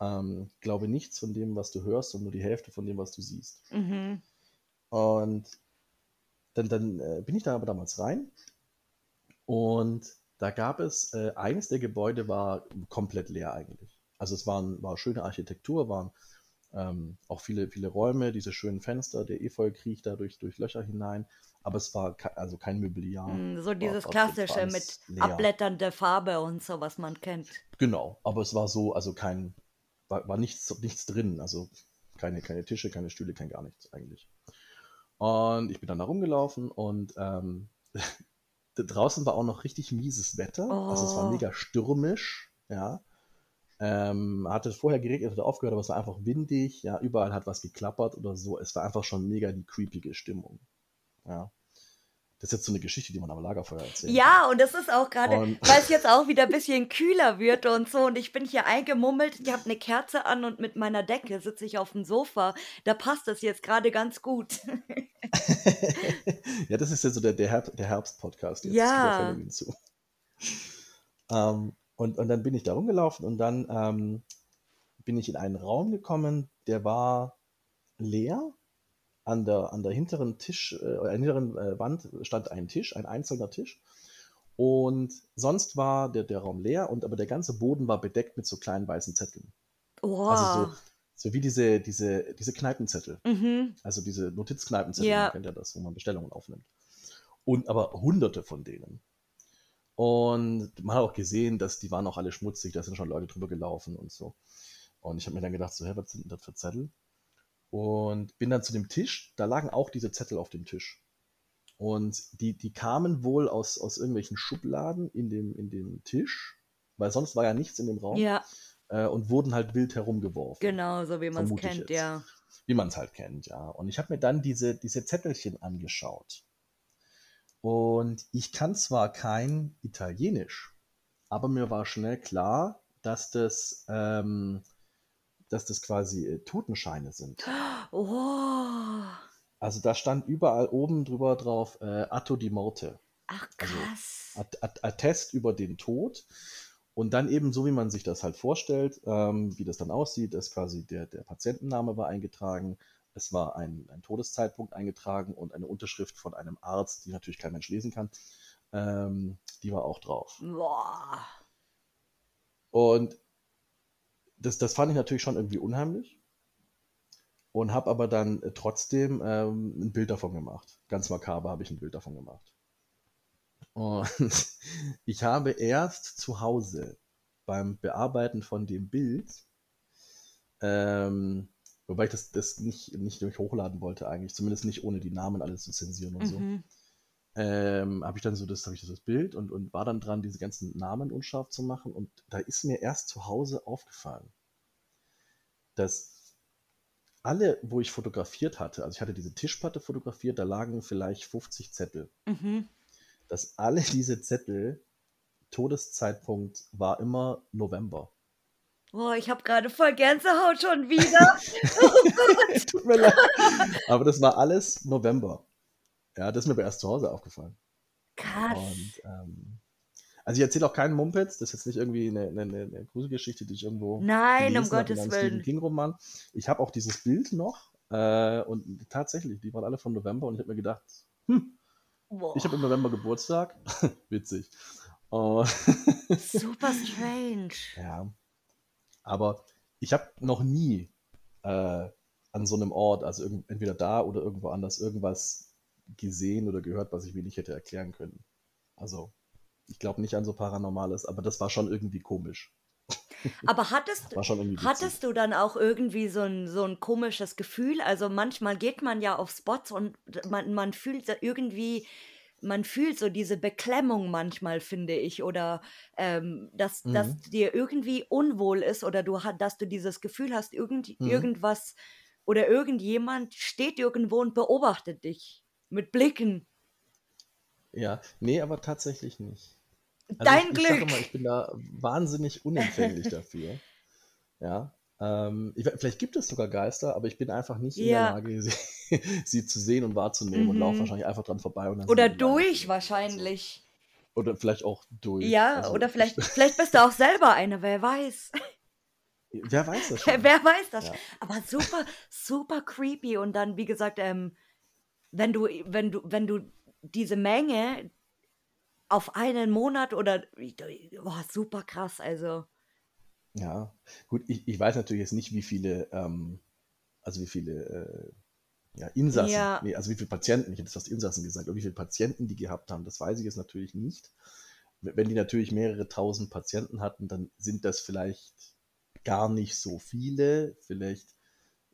Ähm, glaube nichts von dem, was du hörst und nur die Hälfte von dem, was du siehst. Mhm. Und dann, dann äh, bin ich da aber damals rein und da gab es, äh, eines der Gebäude war komplett leer eigentlich. Also es waren, war schöne Architektur, waren ähm, auch viele, viele Räume, diese schönen Fenster, der Efeu kriecht da durch, durch Löcher hinein, aber es war ke also kein Mobiliar. Mm, So dieses war- klassische mit leer. abblätternde Farbe und so, was man kennt. Genau, aber es war so, also kein, war, war nichts, nichts drin, also keine, keine Tische, keine Stühle, kein gar nichts eigentlich. Und ich bin dann da rumgelaufen und ähm, draußen war auch noch richtig mieses Wetter, also es war Oh. mega stürmisch, ja. Ähm, hatte vorher geregnet, hatte aufgehört, aber es war einfach windig, ja, überall hat was geklappert oder so. Es war einfach schon mega die creepige Stimmung. Ja. Das ist jetzt so eine Geschichte, die man am Lagerfeuer erzählt. Ja, und das ist auch gerade, weil es jetzt auch wieder ein bisschen kühler wird und so. Und ich bin hier eingemummelt, ich habe eine Kerze an und mit meiner Decke sitze ich auf dem Sofa. Da passt das jetzt gerade ganz gut. ja, das ist ja so der, der, Herb, der Herbst-Podcast jetzt. Ja. Zu. Ähm, und, und dann bin ich da rumgelaufen und dann ähm, bin ich in einen Raum gekommen, der war leer. An der, an der hinteren Tisch, äh, an der hinteren äh, Wand stand ein Tisch, ein einzelner Tisch. Und sonst war der, der Raum leer, und aber der ganze Boden war bedeckt mit so kleinen weißen Zetteln. Wow. Also so, so wie diese, diese, diese Kneipenzettel. mhm. Also diese Notizkneipenzettel, Ja. kennt ja das, wo man Bestellungen aufnimmt. Und aber hunderte von denen. Und man hat auch gesehen, dass die waren auch alle schmutzig, da sind schon Leute drüber gelaufen und so. Und ich habe mir dann gedacht, so, hä, was sind denn das für Zettel? Und bin dann zu dem Tisch, da lagen auch diese Zettel auf dem Tisch. Und die, die kamen wohl aus, aus irgendwelchen Schubladen in dem, in dem Tisch, weil sonst war ja nichts in dem Raum Ja. äh, und wurden halt wild herumgeworfen. Genau, so wie man es kennt, ja. Wie man es halt kennt, ja. Und ich habe mir dann diese, diese Zettelchen angeschaut. Und ich kann zwar kein Italienisch, aber mir war schnell klar, dass das, ähm, dass das quasi äh, Totenscheine sind. Oh, Also da stand überall oben drüber drauf äh, Atto di Morte. ach Also krass. Att- Attest über den Tod. Und dann eben so, wie man sich das halt vorstellt, ähm, wie das dann aussieht, ist quasi der, der Patientenname war eingetragen, es war ein, ein Todeszeitpunkt eingetragen und eine Unterschrift von einem Arzt, die natürlich kein Mensch lesen kann, ähm, die war auch drauf. Boah. Und das, das fand ich natürlich schon irgendwie unheimlich und habe aber dann äh, trotzdem ähm, ein Bild davon gemacht. Ganz makaber habe ich ein Bild davon gemacht. Und ich habe erst zu Hause beim Bearbeiten von dem Bild, ähm, wobei ich das, das nicht, nicht hochladen wollte eigentlich, zumindest nicht ohne die Namen alles zu zensieren und so, Mhm. Ähm, habe ich dann so das, habe ich das Bild und, und war dann dran, diese ganzen Namen unscharf zu machen. Und da ist mir erst zu Hause aufgefallen, dass alle, wo ich fotografiert hatte, also ich hatte diese Tischplatte fotografiert, da lagen vielleicht 50 Zettel, Mhm. dass alle diese Zettel, Todeszeitpunkt war immer November. Boah, ich habe gerade voll Gänsehaut schon wieder. Tut mir leid. Aber das war alles November. Ja, das ist mir aber erst zu Hause aufgefallen. Krass. Und ähm, also ich erzähle auch keinen Mumpitz, das ist jetzt nicht irgendwie eine, eine, eine Gruselgeschichte, die ich irgendwo Nein, um Gottes Stephen Willen. King-Roman. Ich habe auch dieses Bild noch äh, und tatsächlich, die waren alle von November und ich habe mir gedacht, hm, Boah, ich habe im November Geburtstag. Witzig. Super strange. ja, aber ich habe noch nie äh, an so einem Ort, also entweder da oder irgendwo anders, irgendwas gesehen oder gehört, was ich mir nicht hätte erklären können. Also, ich glaube nicht an so Paranormales, aber das war schon irgendwie komisch. Aber hattest, hattest du dann auch irgendwie so ein, so ein komisches Gefühl? Also manchmal geht man ja auf Spots und man, man fühlt irgendwie, man fühlt so diese Beklemmung manchmal, finde ich, oder ähm, dass, dass Mhm. dir irgendwie unwohl ist oder du dass du dieses Gefühl hast, irgend, Mhm. irgendwas oder irgendjemand steht irgendwo und beobachtet dich mit Blicken. Ja, nee, aber tatsächlich nicht. Also Dein ich, ich Glück. mal, ich bin da wahnsinnig unempfänglich dafür. Ja. Ähm, ich, vielleicht gibt es sogar Geister, aber ich bin einfach nicht in der Ja. Lage, sie, sie zu sehen und wahrzunehmen und laufe Mhm. wahrscheinlich einfach dran vorbei. Und dann Oder durch so. wahrscheinlich. Oder vielleicht auch durch. Ja, Also, oder ich- vielleicht, vielleicht bist du auch selber eine, wer weiß. Wer weiß das schon? Wer weiß das? Ja. Aber super, super creepy. Und dann, wie gesagt, ähm, wenn du, wenn du, wenn du diese Menge auf einen Monat oder boah, super krass, also. Ja, gut, ich, ich weiß natürlich jetzt nicht, wie viele, ähm, also wie viele äh, ja, Insassen, Ja. nee, also wie viele Patienten, ich hätte fast Insassen gesagt, aber wie viele Patienten die gehabt haben, das weiß ich jetzt natürlich nicht. Wenn die natürlich mehrere tausend Patienten hatten, dann sind das vielleicht gar nicht so viele. Vielleicht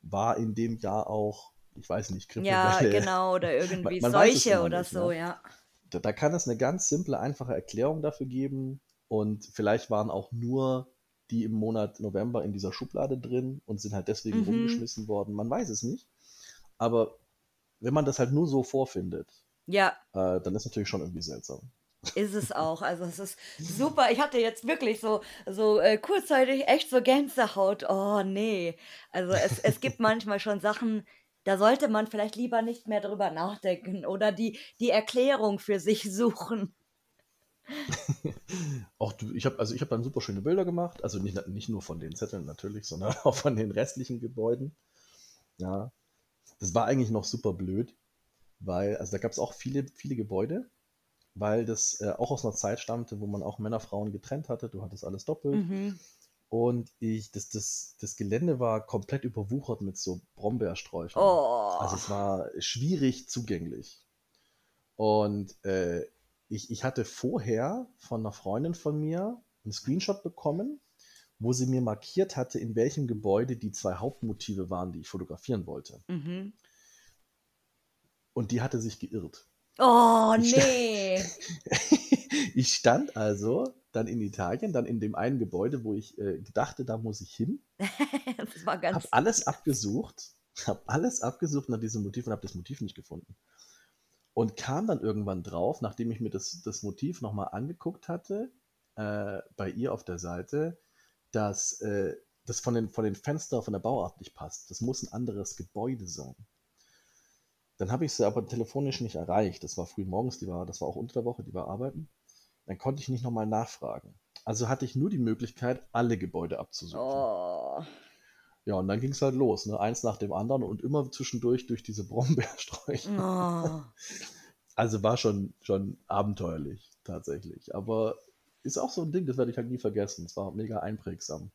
war in dem Jahr auch, ich weiß nicht, Ja, Grippewelle. genau, oder irgendwie Man- man Seuche oder nicht, so, ne? ja. Da, da kann es eine ganz simple, einfache Erklärung dafür geben. Und vielleicht waren auch nur die im Monat November in dieser Schublade drin und sind halt deswegen Mhm. rumgeschmissen worden. Man weiß es nicht. Aber wenn man das halt nur so vorfindet, Ja, äh, dann ist natürlich schon irgendwie seltsam. ist es auch. Also es ist super. Ich hatte jetzt wirklich so, so äh, kurzzeitig echt so Gänsehaut. Oh nee. Also es, es gibt manchmal schon Sachen, da sollte man vielleicht lieber nicht mehr drüber nachdenken oder die, die Erklärung für sich suchen. Auch du, ich habe also ich habe dann super schöne Bilder gemacht, also nicht, nicht nur von den Zetteln natürlich, sondern auch von den restlichen Gebäuden. Ja, das war eigentlich noch super blöd, weil also da gab es auch viele viele Gebäude, weil das äh, auch aus einer Zeit stammte, wo man auch Männer Frauen getrennt hatte. Du hattest alles doppelt Mhm. Und ich das das das Gelände war komplett überwuchert mit so Brombeersträuchern. Oh. Also es war schwierig zugänglich. Und äh, ich, ich hatte vorher von einer Freundin von mir einen Screenshot bekommen, wo sie mir markiert hatte, in welchem Gebäude die zwei Hauptmotive waren, die ich fotografieren wollte. Mhm. Und die hatte sich geirrt. Oh Ich- nee. ich stand also dann in Italien, dann in dem einen Gebäude, wo ich äh, dachte, da muss ich hin. das war ganz. Hab alles abgesucht, hab alles abgesucht nach diesem Motiv und habe das Motiv nicht gefunden. Und kam dann irgendwann drauf, nachdem ich mir das, das Motiv nochmal angeguckt hatte, äh, bei ihr auf der Seite, dass äh, das von den, von den Fenstern, von der Bauart nicht passt. Das muss ein anderes Gebäude sein. Dann habe ich sie aber telefonisch nicht erreicht. Das war früh morgens, die war, das war auch unter der Woche, die war arbeiten. Dann konnte ich nicht nochmal nachfragen. Also hatte ich nur die Möglichkeit, alle Gebäude abzusuchen. Oh. Ja, und dann ging es halt los, ne? eins nach dem anderen und immer zwischendurch durch diese Brombeersträucher. Oh. Also war schon, schon abenteuerlich, tatsächlich. Aber ist auch so ein Ding, das werde ich halt nie vergessen. Es war mega einprägsam.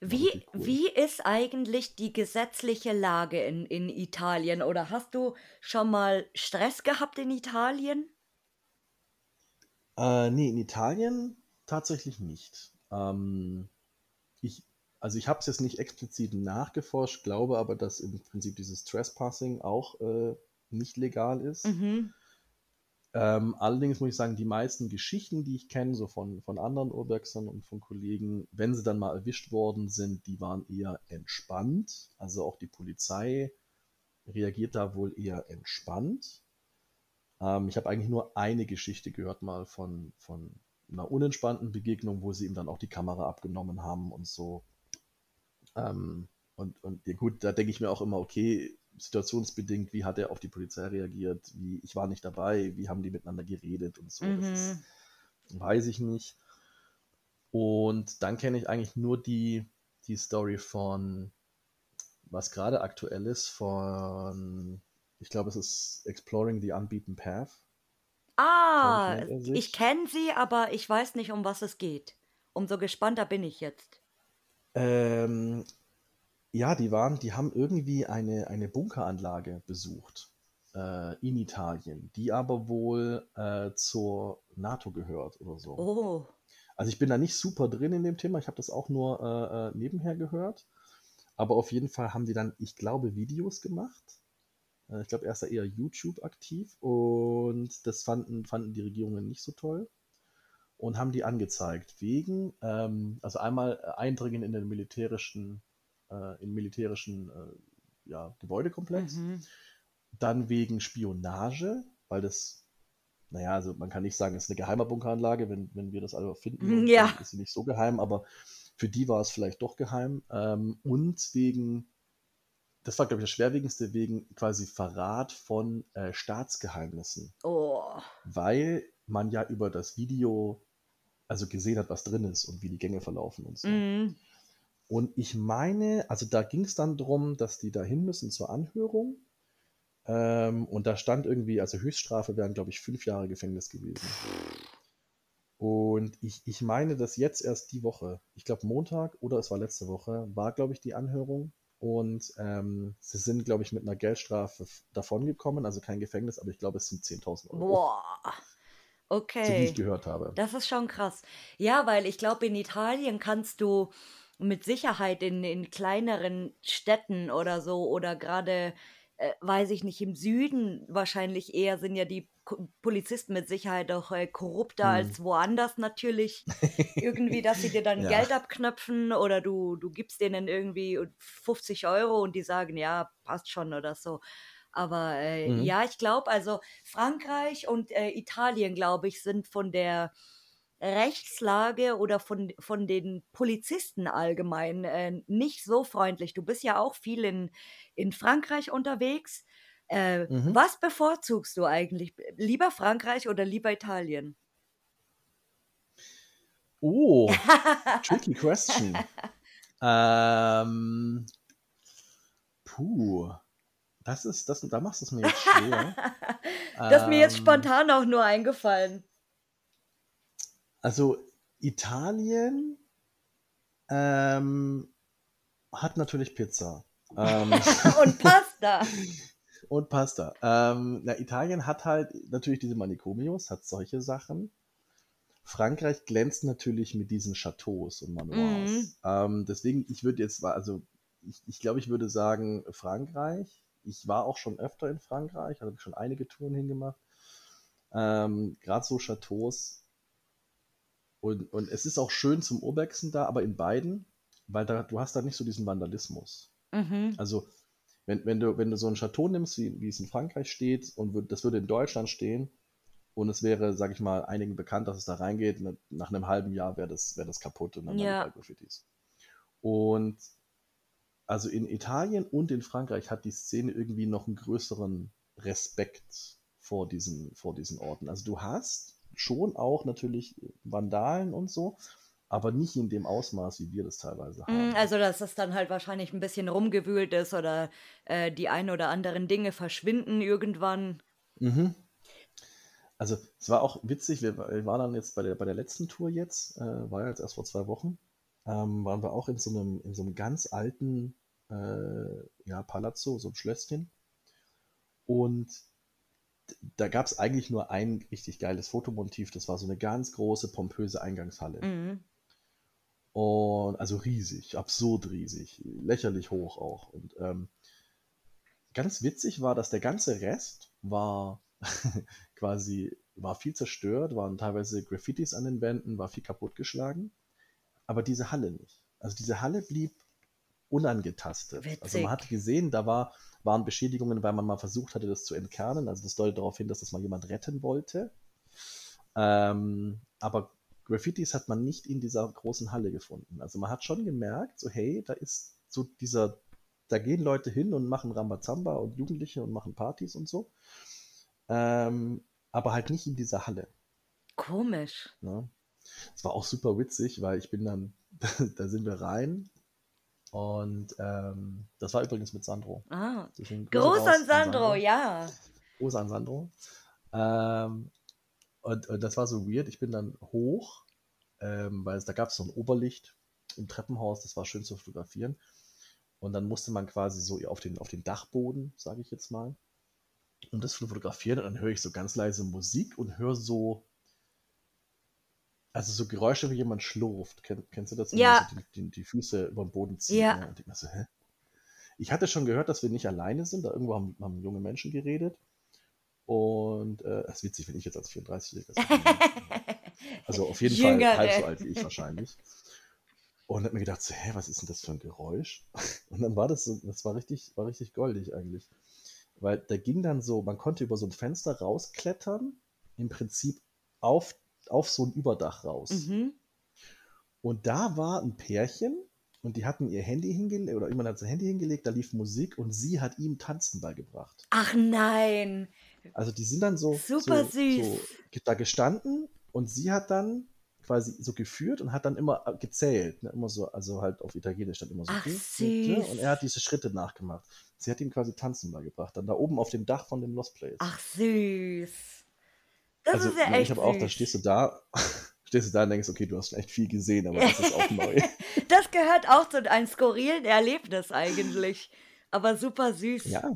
Wie, cool. wie ist eigentlich die gesetzliche Lage in, in Italien? Oder hast du schon mal Stress gehabt in Italien? Äh, nee, in Italien tatsächlich nicht. Ähm, ich, also ich habe es jetzt nicht explizit nachgeforscht, glaube aber, dass im Prinzip dieses Trespassing auch äh, nicht legal ist. Mhm. Ähm, allerdings muss ich sagen, die meisten Geschichten, die ich kenne, so von, von anderen Urbexern und von Kollegen, wenn sie dann mal erwischt worden sind, die waren eher entspannt. Also auch die Polizei reagiert da wohl eher entspannt. Ähm, ich habe eigentlich nur eine Geschichte gehört mal von, von einer unentspannten Begegnung, wo sie ihm dann auch die Kamera abgenommen haben und so. Ähm, und, und ja gut, da denke ich mir auch immer, okay, situationsbedingt, wie hat er auf die Polizei reagiert, wie ich war nicht dabei, wie haben die miteinander geredet und so. Das Mhm. ist, weiß ich nicht. Und dann kenne ich eigentlich nur die, die Story von, was gerade aktuell ist, von, ich glaube, es ist Exploring the Unbeaten Path. Ah, ich sich. kenne sie, aber ich weiß nicht, um was es geht. Umso gespannter bin ich jetzt. Ähm, ja, die waren, die haben irgendwie eine, eine Bunkeranlage besucht äh, in Italien, die aber wohl äh, zur NATO gehört oder so. Oh, Also ich bin da nicht super drin in dem Thema, ich habe das auch nur äh, äh, nebenher gehört. Aber auf jeden Fall haben die dann, ich glaube, Videos gemacht. Äh, ich glaube, er ist da eher YouTube aktiv und das fanden, fanden die Regierungen nicht so toll und haben die angezeigt wegen, ähm, also einmal äh, Eindringen in den militärischen, äh, in militärischen äh, ja, Gebäudekomplex, mhm. dann wegen Spionage, weil das, naja, also man kann nicht sagen, es ist eine geheime Bunkeranlage, wenn, wenn wir das alle finden, Mhm, ja. ist sie nicht so geheim, aber für die war es vielleicht doch geheim. Ähm, und wegen, das war, glaube ich, das Schwerwiegendste, wegen quasi Verrat von äh, Staatsgeheimnissen Oh, weil man ja über das Video also gesehen hat, was drin ist und wie die Gänge verlaufen und so. mhm. Und ich meine, also da ging es dann darum, dass die da hin müssen zur Anhörung. Ähm, und da stand irgendwie, also Höchststrafe wären, glaube ich, fünf Jahre Gefängnis gewesen. Und ich, ich meine, dass jetzt erst die Woche, ich glaube Montag oder es war letzte Woche, war, glaube ich, die Anhörung. Und ähm, sie sind, glaube ich, mit einer Geldstrafe davongekommen, also kein Gefängnis, aber ich glaube, es sind 10.000 Euro, Boah. so wie ich Okay. gehört habe. Das ist schon krass. Ja, weil ich glaube, in Italien kannst du mit Sicherheit in, in kleineren Städten oder so oder gerade, äh, weiß ich nicht, im Süden wahrscheinlich eher sind ja die Ko- Polizisten mit Sicherheit auch äh, korrupter Hm. als woanders natürlich. Irgendwie, dass sie dir dann Ja. Geld abknöpfen oder du, du gibst denen irgendwie 50 Euro und die sagen, ja, passt schon oder so. Aber äh, Mhm. ja, ich glaube, also Frankreich und äh, Italien, glaube ich, sind von der Rechtslage oder von, von den Polizisten allgemein äh, nicht so freundlich. Du bist ja auch viel in, in Frankreich unterwegs. Äh, Mhm. was bevorzugst du eigentlich? Lieber Frankreich oder lieber Italien? Oh, tricky question. Ähm, puh, das ist, das, da machst du es mir jetzt schwer. das ist mir jetzt Ähm, spontan auch nur eingefallen. Also Italien ähm, hat natürlich Pizza ähm, Und Pasta. und Pasta. Ähm, na, Italien hat halt natürlich diese Manicomios, hat solche Sachen. Frankreich glänzt natürlich mit diesen Chateaus und Manoirs. Mhm. Ähm, deswegen, ich würde jetzt, also ich, ich glaube, ich würde sagen Frankreich. Ich war auch schon öfter in Frankreich, habe schon einige Touren hingemacht. Ähm, Gerade so Chateaus Und, und es ist auch schön zum Urbexen da, aber in beiden, weil da, du hast da nicht so diesen Vandalismus. Mhm. Also, wenn, wenn, du, wenn du so ein Chateau nimmst, wie, wie es in Frankreich steht, und das würde in Deutschland stehen, und es wäre, sag ich mal, einigen bekannt, dass es da reingeht, nach einem halben Jahr wäre das, wär das kaputt und dann Ja. ja. Graffitis. Und also in Italien und in Frankreich hat die Szene irgendwie noch einen größeren Respekt vor diesen, vor diesen Orten. Also du hast schon auch natürlich Vandalen und so, aber nicht in dem Ausmaß, wie wir das teilweise Mm, haben. Also, dass es dann halt wahrscheinlich ein bisschen rumgewühlt ist oder äh, die ein oder anderen Dinge verschwinden irgendwann. Mhm. Also es war auch witzig, wir, wir waren dann jetzt bei der, bei der letzten Tour jetzt, äh, war ja jetzt erst vor zwei Wochen, ähm, waren wir auch in so einem, in so einem ganz alten äh, ja, Palazzo, so ein Schlösschen. Und da gab es eigentlich nur ein richtig geiles Fotomotiv, das war so eine ganz große, pompöse Eingangshalle. Mhm. Und also riesig, absurd riesig, lächerlich hoch auch. Und ähm, ganz witzig war, dass der ganze Rest war quasi, war viel zerstört, waren teilweise Graffitis an den Wänden, war viel kaputtgeschlagen, aber diese Halle nicht. Also diese Halle blieb unangetastet. Also Witzig. man hat gesehen, da war, waren Beschädigungen, weil man mal versucht hatte, das zu entkernen. Also das deutet darauf hin, dass das mal jemand retten wollte. Ähm, aber Graffitis hat man nicht in dieser großen Halle gefunden. Also man hat schon gemerkt, so hey, da ist so dieser, da gehen Leute hin und machen Rambazamba und Jugendliche und machen Partys und so. Ähm, aber halt nicht in dieser Halle. Komisch. Ne? Es war auch super witzig, weil ich bin dann, da sind wir rein und ähm, das war übrigens mit Sandro. Ah. Groß an Sandro, ja. Gruß an Sandro. Ähm, und, und das war so weird. Ich bin dann hoch, ähm, weil es, da gab es so ein Oberlicht im Treppenhaus, das war schön zu fotografieren. Und dann musste man quasi so auf den, auf den Dachboden, sage ich jetzt mal, um das zu fotografieren. Und dann höre ich so ganz leise Musik und höre so, also so Geräusche, wie jemand schlurft. Kenn, kennst du das? Wenn Ja. so die, die, die Füße über den Boden zieht. Ja. Ne? Und ich so, hä? Ich hatte schon gehört, dass wir nicht alleine sind. Da irgendwo haben, haben junge Menschen geredet. Und äh, es ist witzig, wenn ich jetzt als 34-Jähriger das Also auf jeden. Fall halb so alt wie ich wahrscheinlich. Und hab mir gedacht, so, hä, was ist denn das für ein Geräusch? Und dann war das so, das war richtig, war richtig goldig eigentlich. Weil da ging dann so, man konnte über so ein Fenster rausklettern, im Prinzip auf, auf so ein Überdach raus. Mhm. Und da war ein Pärchen und die hatten ihr Handy hingelegt, oder jemand hat sein Handy hingelegt, da lief Musik und sie hat ihm Tanzen beigebracht. Ach nein. Also die sind dann so, Super so, süß. so da gestanden und sie hat dann quasi so geführt und hat dann immer äh, gezählt. Ne? Immer so, also halt auf Italienisch dann immer so. Ach, ne? süß. Und er hat diese Schritte nachgemacht. Sie hat ihm quasi Tanzen beigebracht. Dann da oben auf dem Dach von dem Lost Place. Ach süß. Das also ist ja ne, echt ich habe auch, da stehst du da, stehst du da und denkst, okay, du hast schon echt viel gesehen, aber das ist auch neu. Das gehört auch zu einem skurrilen Erlebnis eigentlich. Aber super süß. Ja.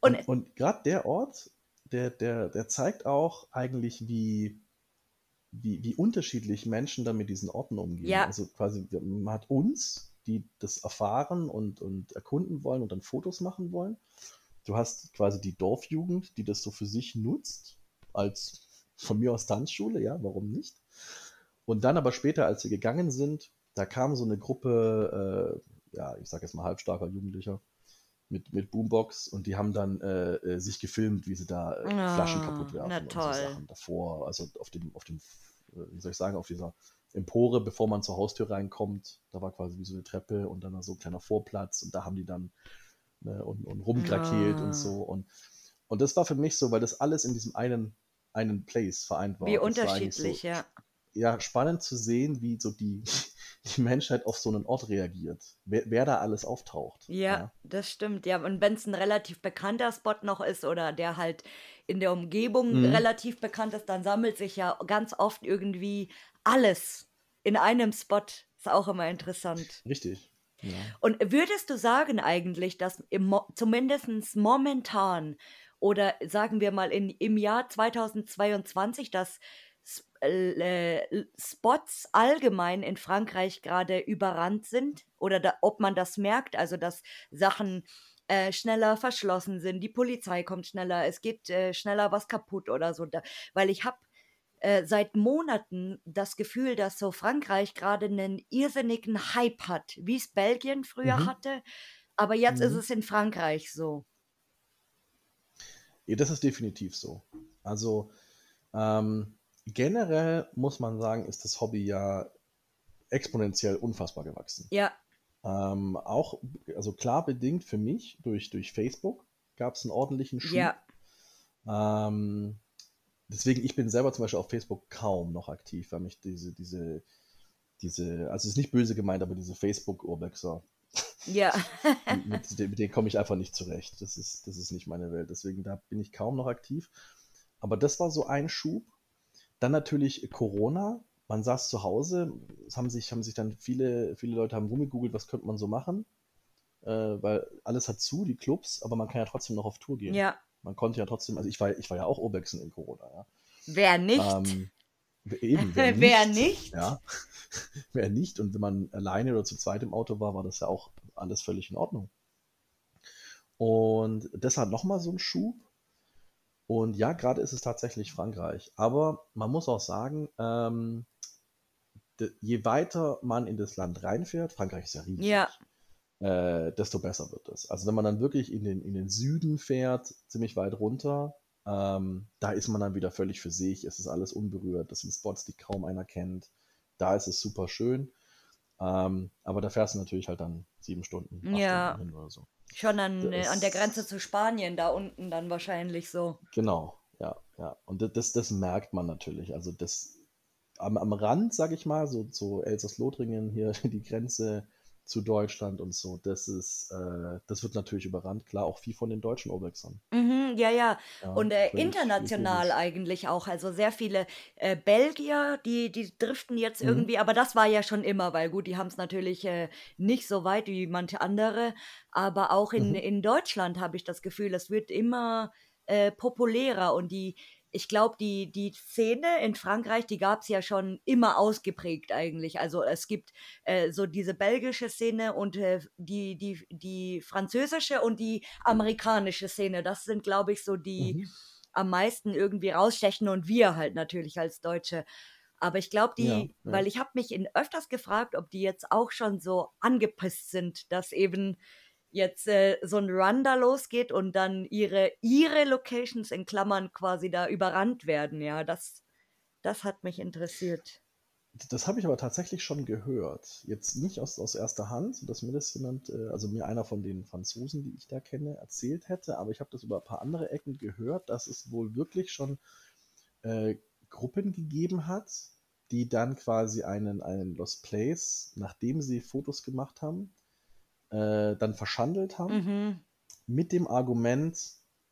Und- Und, und gerade der Ort, der, der, der zeigt auch eigentlich, wie, wie, wie unterschiedlich Menschen dann mit diesen Orten umgehen. Ja. Also quasi, man hat uns, die das erfahren und, und erkunden wollen und dann Fotos machen wollen. Du hast quasi die Dorfjugend, die das so für sich nutzt, als von mir aus Tanzschule, ja, warum nicht? Und dann aber später, als wir gegangen sind, da kam so eine Gruppe, äh, ja, ich sag jetzt mal halbstarker Jugendlicher mit, mit Boombox und die haben dann äh, äh, sich gefilmt, wie sie da äh, Ah, Flaschen kaputt werfen und toll. so Sachen davor, also auf dem, auf dem, äh, wie soll ich sagen, auf dieser Empore, bevor man zur Haustür reinkommt, da war quasi wie so eine Treppe und dann so ein kleiner Vorplatz und da haben die dann ne, und, und rumkrakeelt Ah. und so und, und das war für mich so, weil das alles in diesem einen, einen Place vereint war. Wie Das war unterschiedlich, so, ja. ja, spannend zu sehen, wie so die, die Menschheit auf so einen Ort reagiert. Wer, wer da alles auftaucht. Ja, das stimmt. Ja, und wenn es ein relativ bekannter Spot noch ist oder der halt in der Umgebung Mhm. relativ bekannt ist, dann sammelt sich ja ganz oft irgendwie alles in einem Spot. Ist auch immer interessant. Richtig. Ja. Und würdest du sagen eigentlich, dass im, zumindest momentan oder sagen wir mal in, im Jahr 2022, dass äh, Spots allgemein in Frankreich gerade überrannt sind oder da, ob man das merkt, also dass Sachen äh, schneller verschlossen sind, die Polizei kommt schneller, es geht äh, schneller was kaputt oder so. Da, weil ich habe äh, seit Monaten das Gefühl, dass so Frankreich gerade einen irrsinnigen Hype hat, wie es Belgien früher Mhm. hatte. Aber jetzt ist Mhm. es in Frankreich so. Ja, das ist definitiv so. Also ähm, generell muss man sagen, ist das Hobby ja exponentiell unfassbar gewachsen. Ja, Ähm, auch, also klar bedingt für mich durch, durch Facebook gab es einen ordentlichen Schub. ja, Ähm, deswegen, ich bin selber zum Beispiel auf Facebook kaum noch aktiv, weil mich diese, diese, diese, also es ist nicht böse gemeint, aber diese Facebook-Urbexer, ja. mit, mit denen komme ich einfach nicht zurecht. Das ist, das ist nicht meine Welt. Deswegen, da bin ich kaum noch aktiv. Aber das war so ein Schub. Dann natürlich Corona. Man saß zu Hause, es haben sich, haben sich dann viele, viele Leute haben rumgegoogelt, was könnte man so machen. Äh, weil alles hat zu, die Clubs, aber man kann ja trotzdem noch auf Tour gehen. ja. Man konnte ja trotzdem, also ich war, ich war ja auch Urbexen in Corona, ja. Wer nicht? Ähm, eben, wer nicht? Wer nicht? Ja, wer nicht? Und wenn man alleine oder zu zweit im Auto war, war das ja auch alles völlig in Ordnung. Und deshalb nochmal so ein Schub. Und ja, gerade ist es tatsächlich Frankreich. Aber man muss auch sagen, ähm, de, je weiter man in das Land reinfährt, Frankreich ist ja riesig, Ja. äh, desto besser wird es. Also wenn man dann wirklich in den, in den Süden fährt, ziemlich weit runter, ähm, da ist man dann wieder völlig für sich. Es ist alles unberührt. Das sind Spots, die kaum einer kennt. Da ist es super schön. Ähm, aber da fährst du natürlich halt dann sieben Stunden, acht Ja. Stunden hin oder so. Schon an, äh, an der Das- Grenze zu Spanien, da unten dann wahrscheinlich so. Genau, ja, ja. Und das, das, das merkt man natürlich. Also das am, am Rand, sag ich mal, so, so Elsass-Lothringen, hier die Grenze zu Deutschland und so, das ist, äh, das wird natürlich überrannt, klar, auch viel von den deutschen Urbexern. Mhm, ja, ja. Ja, Und äh, international eigentlich auch. Also sehr viele äh, Belgier, die, die driften jetzt Mhm. irgendwie, aber das war ja schon immer, weil gut, die haben es natürlich äh, nicht so weit wie manche andere. Aber auch in, Mhm. in Deutschland habe ich das Gefühl, es wird immer äh, populärer und die. Ich glaube, die, die Szene in Frankreich, die gab es ja schon immer ausgeprägt eigentlich. Also es gibt äh, so diese belgische Szene und äh, die, die, die französische und die amerikanische Szene. Das sind, glaube ich, so die Mhm. am meisten irgendwie rausstechen und wir halt natürlich als Deutsche. Aber ich glaube, die, Ja, ja. weil ich habe mich in öfters gefragt, ob die jetzt auch schon so angepisst sind, dass eben jetzt äh, so ein Run da losgeht und dann ihre, ihre Locations in Klammern quasi da überrannt werden. Ja, das, das hat mich interessiert. Das habe ich aber tatsächlich schon gehört. Jetzt nicht aus, aus erster Hand, dass mir das jemand, äh, also mir einer von den Franzosen, die ich da kenne, erzählt hätte, aber ich habe das über ein paar andere Ecken gehört, dass es wohl wirklich schon äh, Gruppen gegeben hat, die dann quasi einen, einen Lost Place, nachdem sie Fotos gemacht haben, äh, dann verschandelt haben, Mhm. mit dem Argument,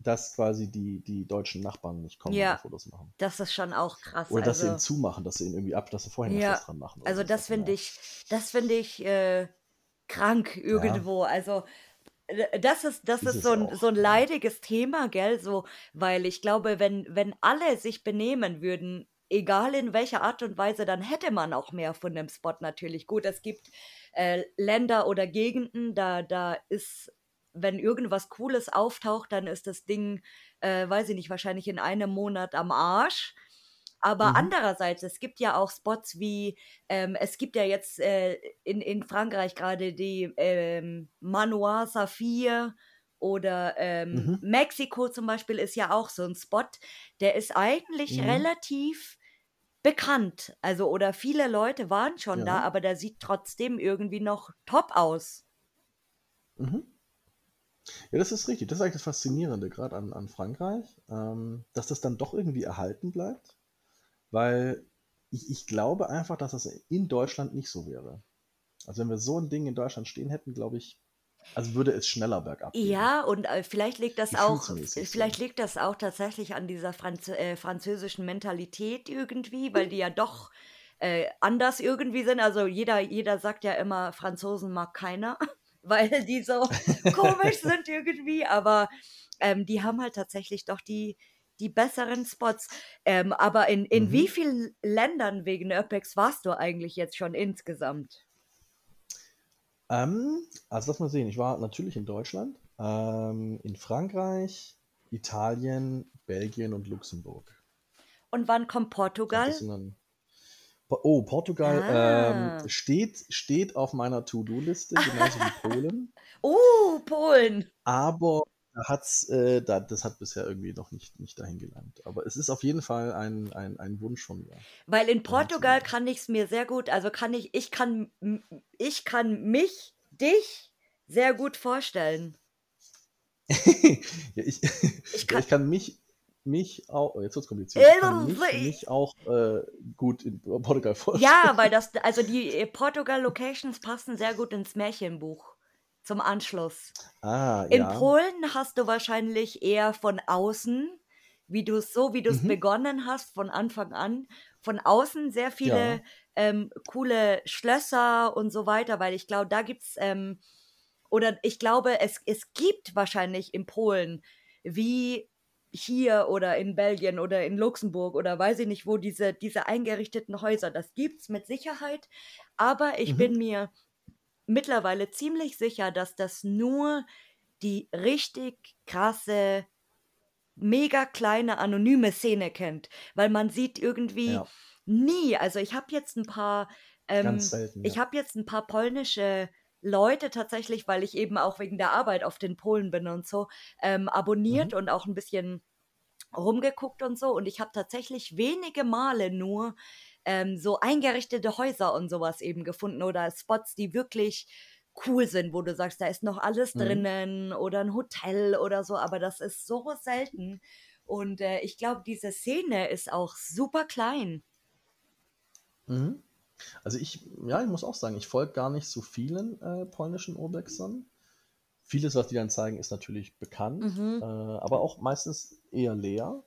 dass quasi die, die deutschen Nachbarn nicht kommen Ja. und Fotos machen. Das ist schon auch krass. Oder dass sie ihn also, zumachen, dass sie ihn irgendwie ab, dass sie vorher Ja, was dran machen. also so. das finde Ja. ich, das finde ich äh, krank irgendwo. Also äh, das ist, das Ist ist so ein, auch, so ein ja. leidiges Thema, gell? So, weil ich glaube, wenn, wenn alle sich benehmen würden, egal in welcher Art und Weise, dann hätte man auch mehr von dem Spot natürlich. Gut, es gibt äh, Länder oder Gegenden, da, da ist, wenn irgendwas Cooles auftaucht, dann ist das Ding, äh, weiß ich nicht, wahrscheinlich in einem Monat am Arsch. Aber Mhm. andererseits, es gibt ja auch Spots wie, ähm, es gibt ja jetzt äh, in, in Frankreich gerade die ähm, Manoir Saphir oder ähm, Mhm. Mexiko zum Beispiel ist ja auch so ein Spot, der ist eigentlich Mhm. relativ bekannt. Also, oder viele Leute waren schon da, Ja. aber der sieht trotzdem irgendwie noch top aus. Mhm. Ja, das ist richtig. Das ist eigentlich das Faszinierende, gerade an, an Frankreich, ähm, dass das dann doch irgendwie erhalten bleibt, weil ich, ich glaube einfach, dass das in Deutschland nicht so wäre. Also wenn wir so ein Ding in Deutschland stehen hätten, glaube ich, also würde es schneller bergab gehen. Ja, und äh, vielleicht liegt das auch, Gefühlsmäßig so. vielleicht liegt das auch tatsächlich an dieser Franz äh, französischen Mentalität irgendwie, weil die ja doch äh, anders irgendwie sind. Also jeder, jeder sagt ja immer, Franzosen mag keiner, weil die so komisch sind irgendwie, aber ähm, die haben halt tatsächlich doch die, die besseren Spots. Ähm, aber in, in Mhm. wie vielen Ländern wegen Urbex warst du eigentlich jetzt schon insgesamt? Ähm, also lass mal sehen, ich war natürlich in Deutschland, ähm, in Frankreich, Italien, Belgien und Luxemburg. Und wann kommt Portugal? Oh, Portugal ah. ähm, steht, steht auf meiner To-Do-Liste, genauso wie Polen. Oh, Polen. Aber hat's, äh, da, das hat bisher irgendwie noch nicht, nicht dahin gelangt. Aber es ist auf jeden Fall ein, ein, ein Wunsch von mir. Weil in Portugal kann ich es mir sehr gut, also kann ich, ich kann, ich kann mich, dich sehr gut vorstellen. ja, ich, ich, kann, ich kann mich mich auch, oh, jetzt wird es kompliziert, ich kann mich, mich auch äh, gut in Portugal vorstellen. Ja, weil das, also die Portugal-Locations passen sehr gut ins Märchenbuch zum Anschluss. Ah, In ja. Polen hast du wahrscheinlich eher von außen, wie du so wie du es mhm. begonnen hast, von Anfang an, von außen sehr viele ja. ähm, coole Schlösser und so weiter, weil ich glaube, da gibt es, ähm, oder ich glaube, es, es gibt wahrscheinlich in Polen, wie hier oder in Belgien oder in Luxemburg oder weiß ich nicht wo, diese, diese eingerichteten Häuser, das gibt es mit Sicherheit, aber ich mhm. bin mir mittlerweile ziemlich sicher, dass das nur die richtig krasse, mega kleine, anonyme Szene kennt. Weil man sieht irgendwie ja. nie, also ich habe jetzt ein paar, ähm, selten, ja. ich habe jetzt ein paar polnische Leute tatsächlich, weil ich eben auch wegen der Arbeit auf den Polen bin und so, ähm, abonniert mhm. und auch ein bisschen rumgeguckt und so. Und ich habe tatsächlich wenige Male nur ähm, so eingerichtete Häuser und sowas eben gefunden oder Spots, die wirklich cool sind, wo du sagst, da ist noch alles mhm. drinnen oder ein Hotel oder so, aber das ist so selten. Und äh, ich glaube, diese Szene ist auch super klein. Mhm. Also ich, ja, ich muss auch sagen, ich folge gar nicht so vielen äh, polnischen Urbexern. Vieles, was die dann zeigen, ist natürlich bekannt, mhm. äh, aber auch meistens eher leer.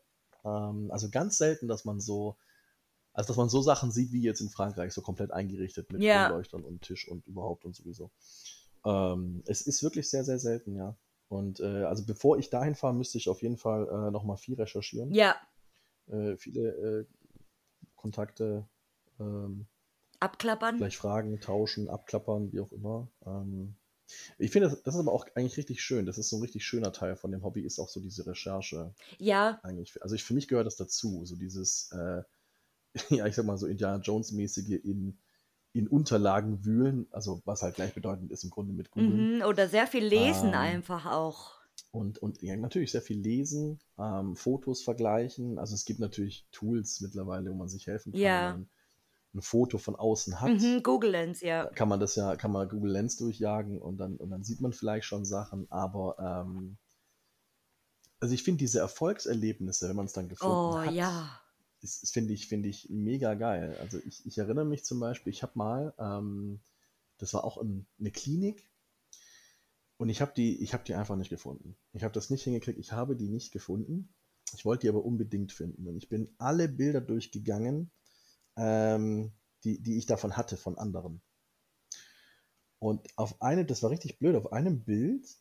Ähm, also ganz selten, dass man so also, dass man so Sachen sieht wie jetzt in Frankreich, so komplett eingerichtet mit ja. Leuchtern und Tisch und überhaupt und sowieso. Ähm, es ist wirklich sehr, sehr selten, ja. Und äh, also bevor ich dahin fahre, müsste ich auf jeden Fall äh, nochmal viel recherchieren. Ja. Äh, viele äh, Kontakte ähm, abklappern. Vielleicht Fragen tauschen, abklappern, wie auch immer. Ähm, ich finde, das, das, ist aber auch eigentlich richtig schön. Das ist so ein richtig schöner Teil von dem Hobby, ist auch so diese Recherche. Ja. Eigentlich. Also ich, für mich gehört das dazu, so dieses äh, ja, ich sag mal so Indiana Jones-mäßige in, in Unterlagen wühlen, also was halt gleichbedeutend ist im Grunde mit Google. Mhm, oder sehr viel lesen ähm, einfach auch. Und, und ja, natürlich sehr viel lesen, ähm, Fotos vergleichen. Also es gibt natürlich Tools mittlerweile, wo man sich helfen kann. Ja. Wenn man ein Foto von außen hat. Mhm, Google Lens, ja. Kann man das ja, kann man Google Lens durchjagen und dann, und dann sieht man vielleicht schon Sachen, aber ähm, also ich finde diese Erfolgserlebnisse, wenn man es dann gefunden oh, hat, ja das, das finde ich, finde ich mega geil. Also ich, ich erinnere mich zum Beispiel, ich habe mal, ähm, das war auch in, eine Klinik und ich habe die, ich die einfach nicht gefunden. Ich habe das nicht hingekriegt, ich habe die nicht gefunden. Ich wollte die aber unbedingt finden und ich bin alle Bilder durchgegangen, ähm, die, die ich davon hatte von anderen. Und auf einem, das war richtig blöd, auf einem Bild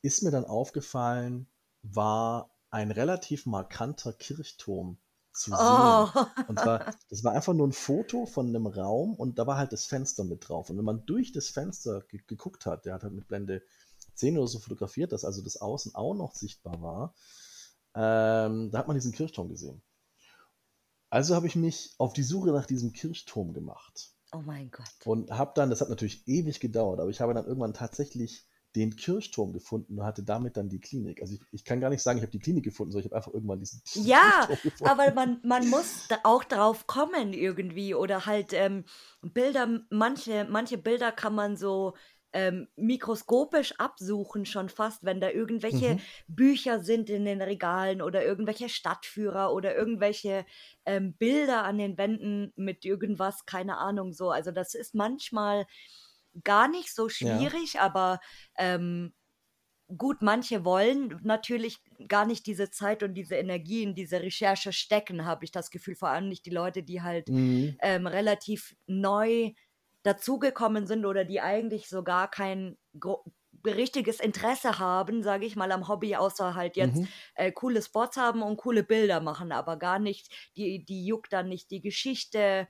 ist mir dann aufgefallen, war ein relativ markanter Kirchturm zu sehen. Oh. Und zwar, das war einfach nur ein Foto von einem Raum und da war halt das Fenster mit drauf. Und wenn man durch das Fenster ge geguckt hat, der hat halt mit Blende 10 oder so fotografiert, dass also das Außen auch noch sichtbar war, ähm, da hat man diesen Kirchturm gesehen. Also habe ich mich auf die Suche nach diesem Kirchturm gemacht. Oh mein Gott. Und habe dann, das hat natürlich ewig gedauert, aber ich habe dann irgendwann tatsächlich den Kirchturm gefunden und hatte damit dann die Klinik. Also ich, ich kann gar nicht sagen, ich habe die Klinik gefunden, sondern ich habe einfach irgendwann diesen, diesen ja, Kirchturm gefunden. Ja, aber man, man muss da auch drauf kommen irgendwie oder halt ähm, Bilder, manche, manche Bilder kann man so ähm, mikroskopisch absuchen schon fast, wenn da irgendwelche mhm. Bücher sind in den Regalen oder irgendwelche Stadtführer oder irgendwelche ähm, Bilder an den Wänden mit irgendwas, keine Ahnung so. Also das ist manchmal gar nicht so schwierig, ja. aber ähm, gut, manche wollen natürlich gar nicht diese Zeit und diese Energie in diese Recherche stecken, habe ich das Gefühl. Vor allem nicht die Leute, die halt mhm. ähm, relativ neu dazugekommen sind oder die eigentlich so gar kein richtiges Interesse haben, sage ich mal, am Hobby, außer halt jetzt mhm. äh, coole Spots haben und coole Bilder machen, aber gar nicht, die, die juckt dann nicht die Geschichte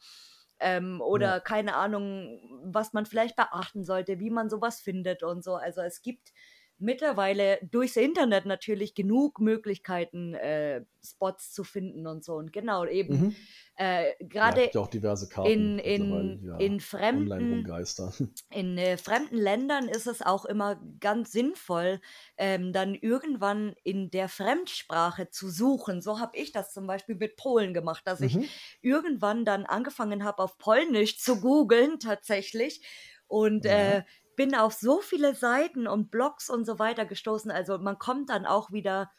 ähm, oder ja. keine Ahnung, was man vielleicht beachten sollte, wie man sowas findet und so. Also es gibt mittlerweile durchs Internet natürlich genug Möglichkeiten, äh, Spots zu finden und so. Und genau, eben Mhm. äh, Ja, gerade ja auch diverse Karten in, in, da in fremden in äh, fremden Ländern ist es auch immer ganz sinnvoll, ähm, dann irgendwann in der Fremdsprache zu suchen. So habe ich das zum Beispiel mit Polen gemacht, dass ich Mhm. irgendwann dann angefangen habe, auf Polnisch zu googeln tatsächlich und Ja. äh, bin auf so viele Seiten und Blogs und so weiter gestoßen. Also man kommt dann auch wieder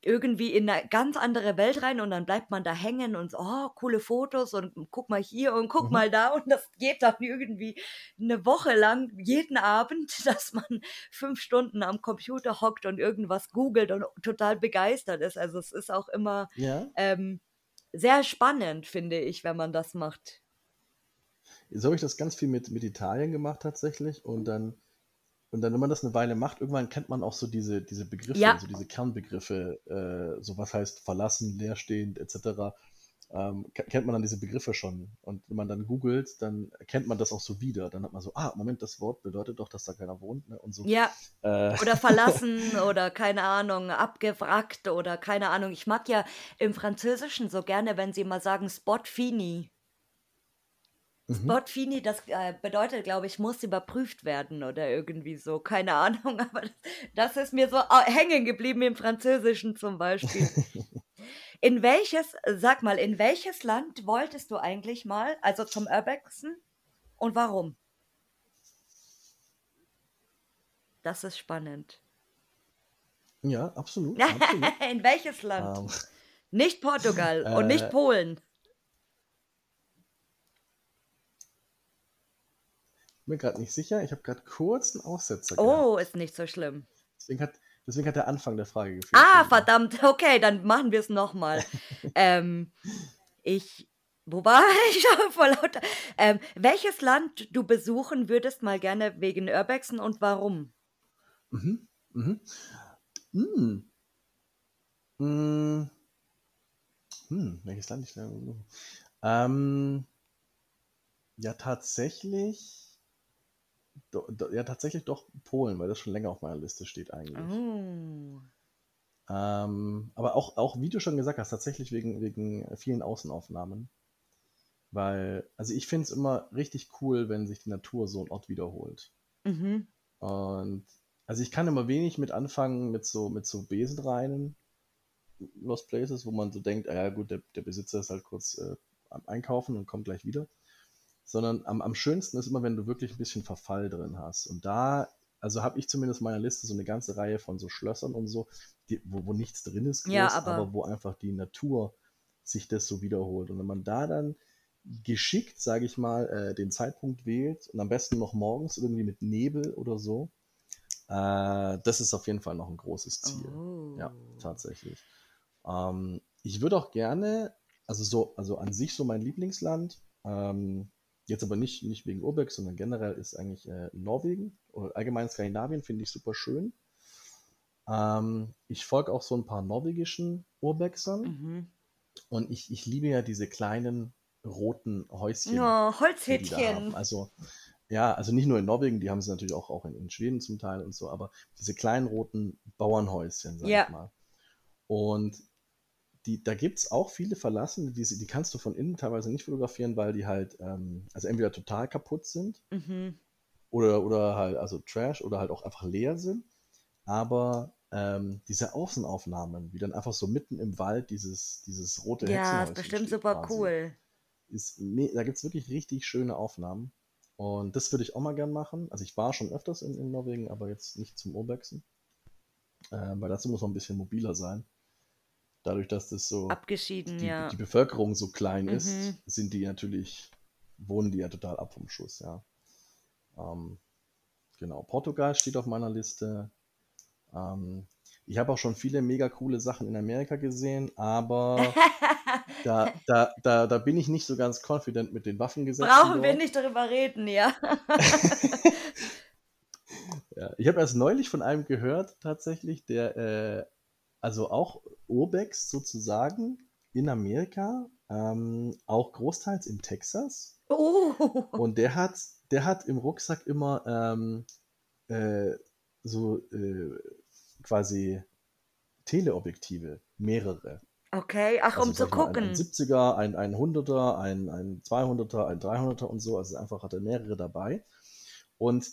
irgendwie in eine ganz andere Welt rein und dann bleibt man da hängen und so, oh, coole Fotos und guck mal hier und guck Mhm. mal da und das geht dann irgendwie eine Woche lang jeden Abend, dass man fünf Stunden am Computer hockt und irgendwas googelt und total begeistert ist. Also es ist auch immer Ja. ähm, sehr spannend, finde ich, wenn man das macht. So habe ich das ganz viel mit, mit Italien gemacht tatsächlich. Und dann, und dann, wenn man das eine Weile macht, irgendwann kennt man auch so diese, diese Begriffe, Ja. so diese Kernbegriffe, äh, so was heißt verlassen, leerstehend, etc. Ähm, ke- kennt man dann diese Begriffe schon. Und wenn man dann googelt, dann erkennt man das auch so wieder. Dann hat man so, ah, Moment, das Wort bedeutet doch, dass da keiner wohnt. Ne? Und so. Ja, Äh, oder verlassen oder keine Ahnung, abgewrackt oder keine Ahnung. Ich mag ja im Französischen so gerne, wenn sie mal sagen Spot fini. Mhm. Spot fini, das äh, bedeutet, glaube ich, muss überprüft werden oder irgendwie so. Keine Ahnung, aber das, das ist mir so hängen geblieben im Französischen zum Beispiel. In welches, sag mal, in welches Land wolltest du eigentlich mal, also zum Urbexen und warum? Das ist spannend. ja, absolut. absolut. In welches Land? Ähm, Nicht Portugal und nicht Äh, Polen. Bin gerade nicht sicher. Ich habe gerade kurz einen Aussetzer gehabt. Oh, ist nicht so schlimm. Deswegen hat, deswegen hat der Anfang der Frage gefehlt. Ah, verdammt. Okay, dann machen wir es nochmal. ähm, ich, wo war ich vor lauter? Ähm, welches Land du besuchen würdest mal gerne wegen Urbexen und warum? Mhm. Mhm. Hm. Hm. Hm. Welches Land ich da besuche? Ähm, ja, tatsächlich. Do, do, ja, tatsächlich doch Polen, weil das schon länger auf meiner Liste steht eigentlich. Oh. Ähm, aber auch, auch, wie du schon gesagt hast, tatsächlich wegen, wegen vielen Außenaufnahmen. Weil, also ich finde es immer richtig cool, wenn sich die Natur so einen Ort wiederholt. Mhm. Und also ich kann immer wenig mit anfangen mit so, mit so Besenreinen, Lost Places, wo man so denkt, ah ja gut, der, der Besitzer ist halt kurz äh, am Einkaufen und kommt gleich wieder. Sondern am, am schönsten ist immer, wenn du wirklich ein bisschen Verfall drin hast. Und da, also habe ich zumindest in meiner Liste so eine ganze Reihe von so Schlössern und so, die, wo, wo nichts drin ist, groß, Ja, aber, aber- wo einfach die Natur sich das so wiederholt. Und wenn man da dann geschickt, sage ich mal, äh, den Zeitpunkt wählt und am besten noch morgens irgendwie mit Nebel oder so, äh, das ist auf jeden Fall noch ein großes Ziel. Oh. Ja, tatsächlich. Ähm, ich würde auch gerne, also so, also an sich so mein Lieblingsland, ähm, jetzt aber nicht, nicht wegen Urbex, sondern generell ist eigentlich äh, Norwegen oder allgemein Skandinavien finde ich super schön. Ähm, ich folge auch so ein paar norwegischen Urbexern Mhm. und ich, ich liebe ja diese kleinen roten Häuschen Oh, Holzhütchen. haben. Also, ja, also nicht nur in Norwegen, die haben sie natürlich auch, auch in, in Schweden zum Teil und so, aber diese kleinen roten Bauernhäuschen, sag Ja. ich mal. Und die, da gibt es auch viele verlassene, die, die kannst du von innen teilweise nicht fotografieren, weil die halt, ähm, also entweder total kaputt sind Mhm. oder, oder halt, also Trash oder halt auch einfach leer sind. Aber ähm, diese Außenaufnahmen, wie dann einfach so mitten im Wald dieses, dieses rote Ja, ist bestimmt super quasi cool. ist da gibt es wirklich richtig schöne Aufnahmen. Und das würde ich auch mal gern machen. Also ich war schon öfters in, in Norwegen, aber jetzt nicht zum Urbexen. Äh, weil dazu muss man ein bisschen mobiler sein. Dadurch, dass das so Abgeschieden, die, ja. die Bevölkerung so klein ist, Mhm. sind die natürlich, wohnen die ja total ab vom Schuss, ja. Ähm, genau, Portugal steht auf meiner Liste. Ähm, ich habe auch schon viele mega coole Sachen in Amerika gesehen, aber da, da, da, da bin ich nicht so ganz confident mit den Waffengesetzen. Brauchen wir nicht darüber reden, ja. Ja, ich habe erst neulich von einem gehört, tatsächlich, der, äh, also auch Urbex sozusagen in Amerika, ähm, auch großteils in Texas. Oh. Und der hat, der hat im Rucksack immer ähm, äh, so äh, quasi Teleobjektive, mehrere. Okay, ach, um Also zu sag ich mal, ein, ein gucken. 70er, ein, ein 100er, ein, ein 200er, ein 300er und so. Also einfach hat er mehrere dabei. Und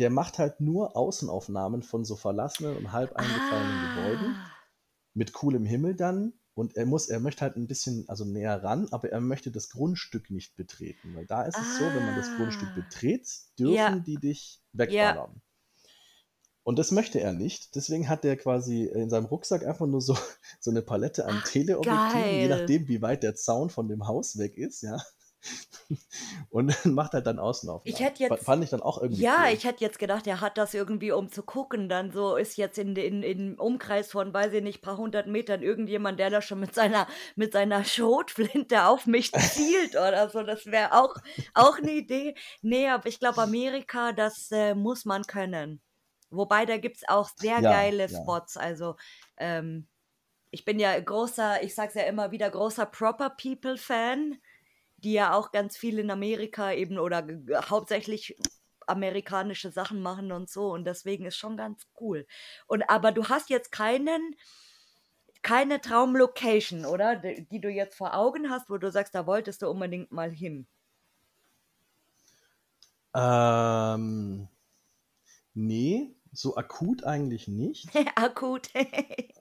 der macht halt nur Außenaufnahmen von so verlassenen und halb eingefallenen Gebäuden Ah, mit coolem Himmel dann. Und er muss, er möchte halt ein bisschen, also näher ran, aber er möchte das Grundstück nicht betreten. Weil da ist es so, wenn man das Grundstück Ah. betritt, dürfen Ja. die dich wegballern. Und das möchte er nicht. Deswegen hat er quasi in seinem Rucksack einfach nur so, so eine Palette an Teleobjektiven, je nachdem, wie weit der Zaun von dem Haus weg ist, ja. Und macht halt dann Außenaufnahmen. Ich hätte jetzt, Fand ich dann auch irgendwie ja, cool. ich hätte jetzt gedacht, er hat das irgendwie, um zu gucken, dann so ist jetzt in, in, in Umkreis von, weiß ich nicht, paar hundert Metern irgendjemand, der da schon mit seiner, mit seiner Schrotflinte auf mich zielt oder so. Das wäre auch, auch eine Idee. Nee, aber ich glaube, Amerika, das äh, muss man können. Wobei, da gibt es auch sehr Ja, geile ja. Spots. Also, ähm, ich bin ja großer, ich sag's ja immer wieder, großer Proper People Fan, die ja auch ganz viel in Amerika eben oder hauptsächlich amerikanische Sachen machen und so und deswegen ist schon ganz cool. Und aber du hast jetzt keinen keine Traumlocation, oder? Die, die du jetzt vor Augen hast, wo du sagst, da wolltest du unbedingt mal hin. Ähm, nee, so akut eigentlich nicht. Akut.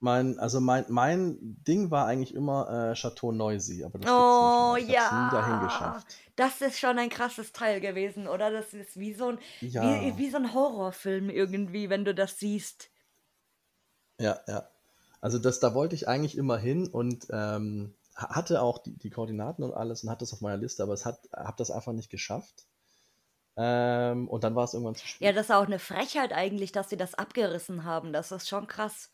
Mein, also mein, mein Ding war eigentlich immer äh, Chateau Neusy, aber das gibt's Oh nicht. Ich hab's nie dahin ja, geschafft. das ist schon ein krasses Teil gewesen, oder? Das ist wie so ein, wie, Ja, wie so ein Horrorfilm irgendwie, wenn du das siehst. ja, ja. Also das, da wollte ich eigentlich immer hin und ähm, ha- hatte auch die, die Koordinaten und alles und hatte das auf meiner Liste, aber es hat, habe das einfach nicht geschafft. Ähm, und dann war es irgendwann zu Ja, spät. das ist auch eine Frechheit eigentlich, dass sie das abgerissen haben. Das ist schon krass.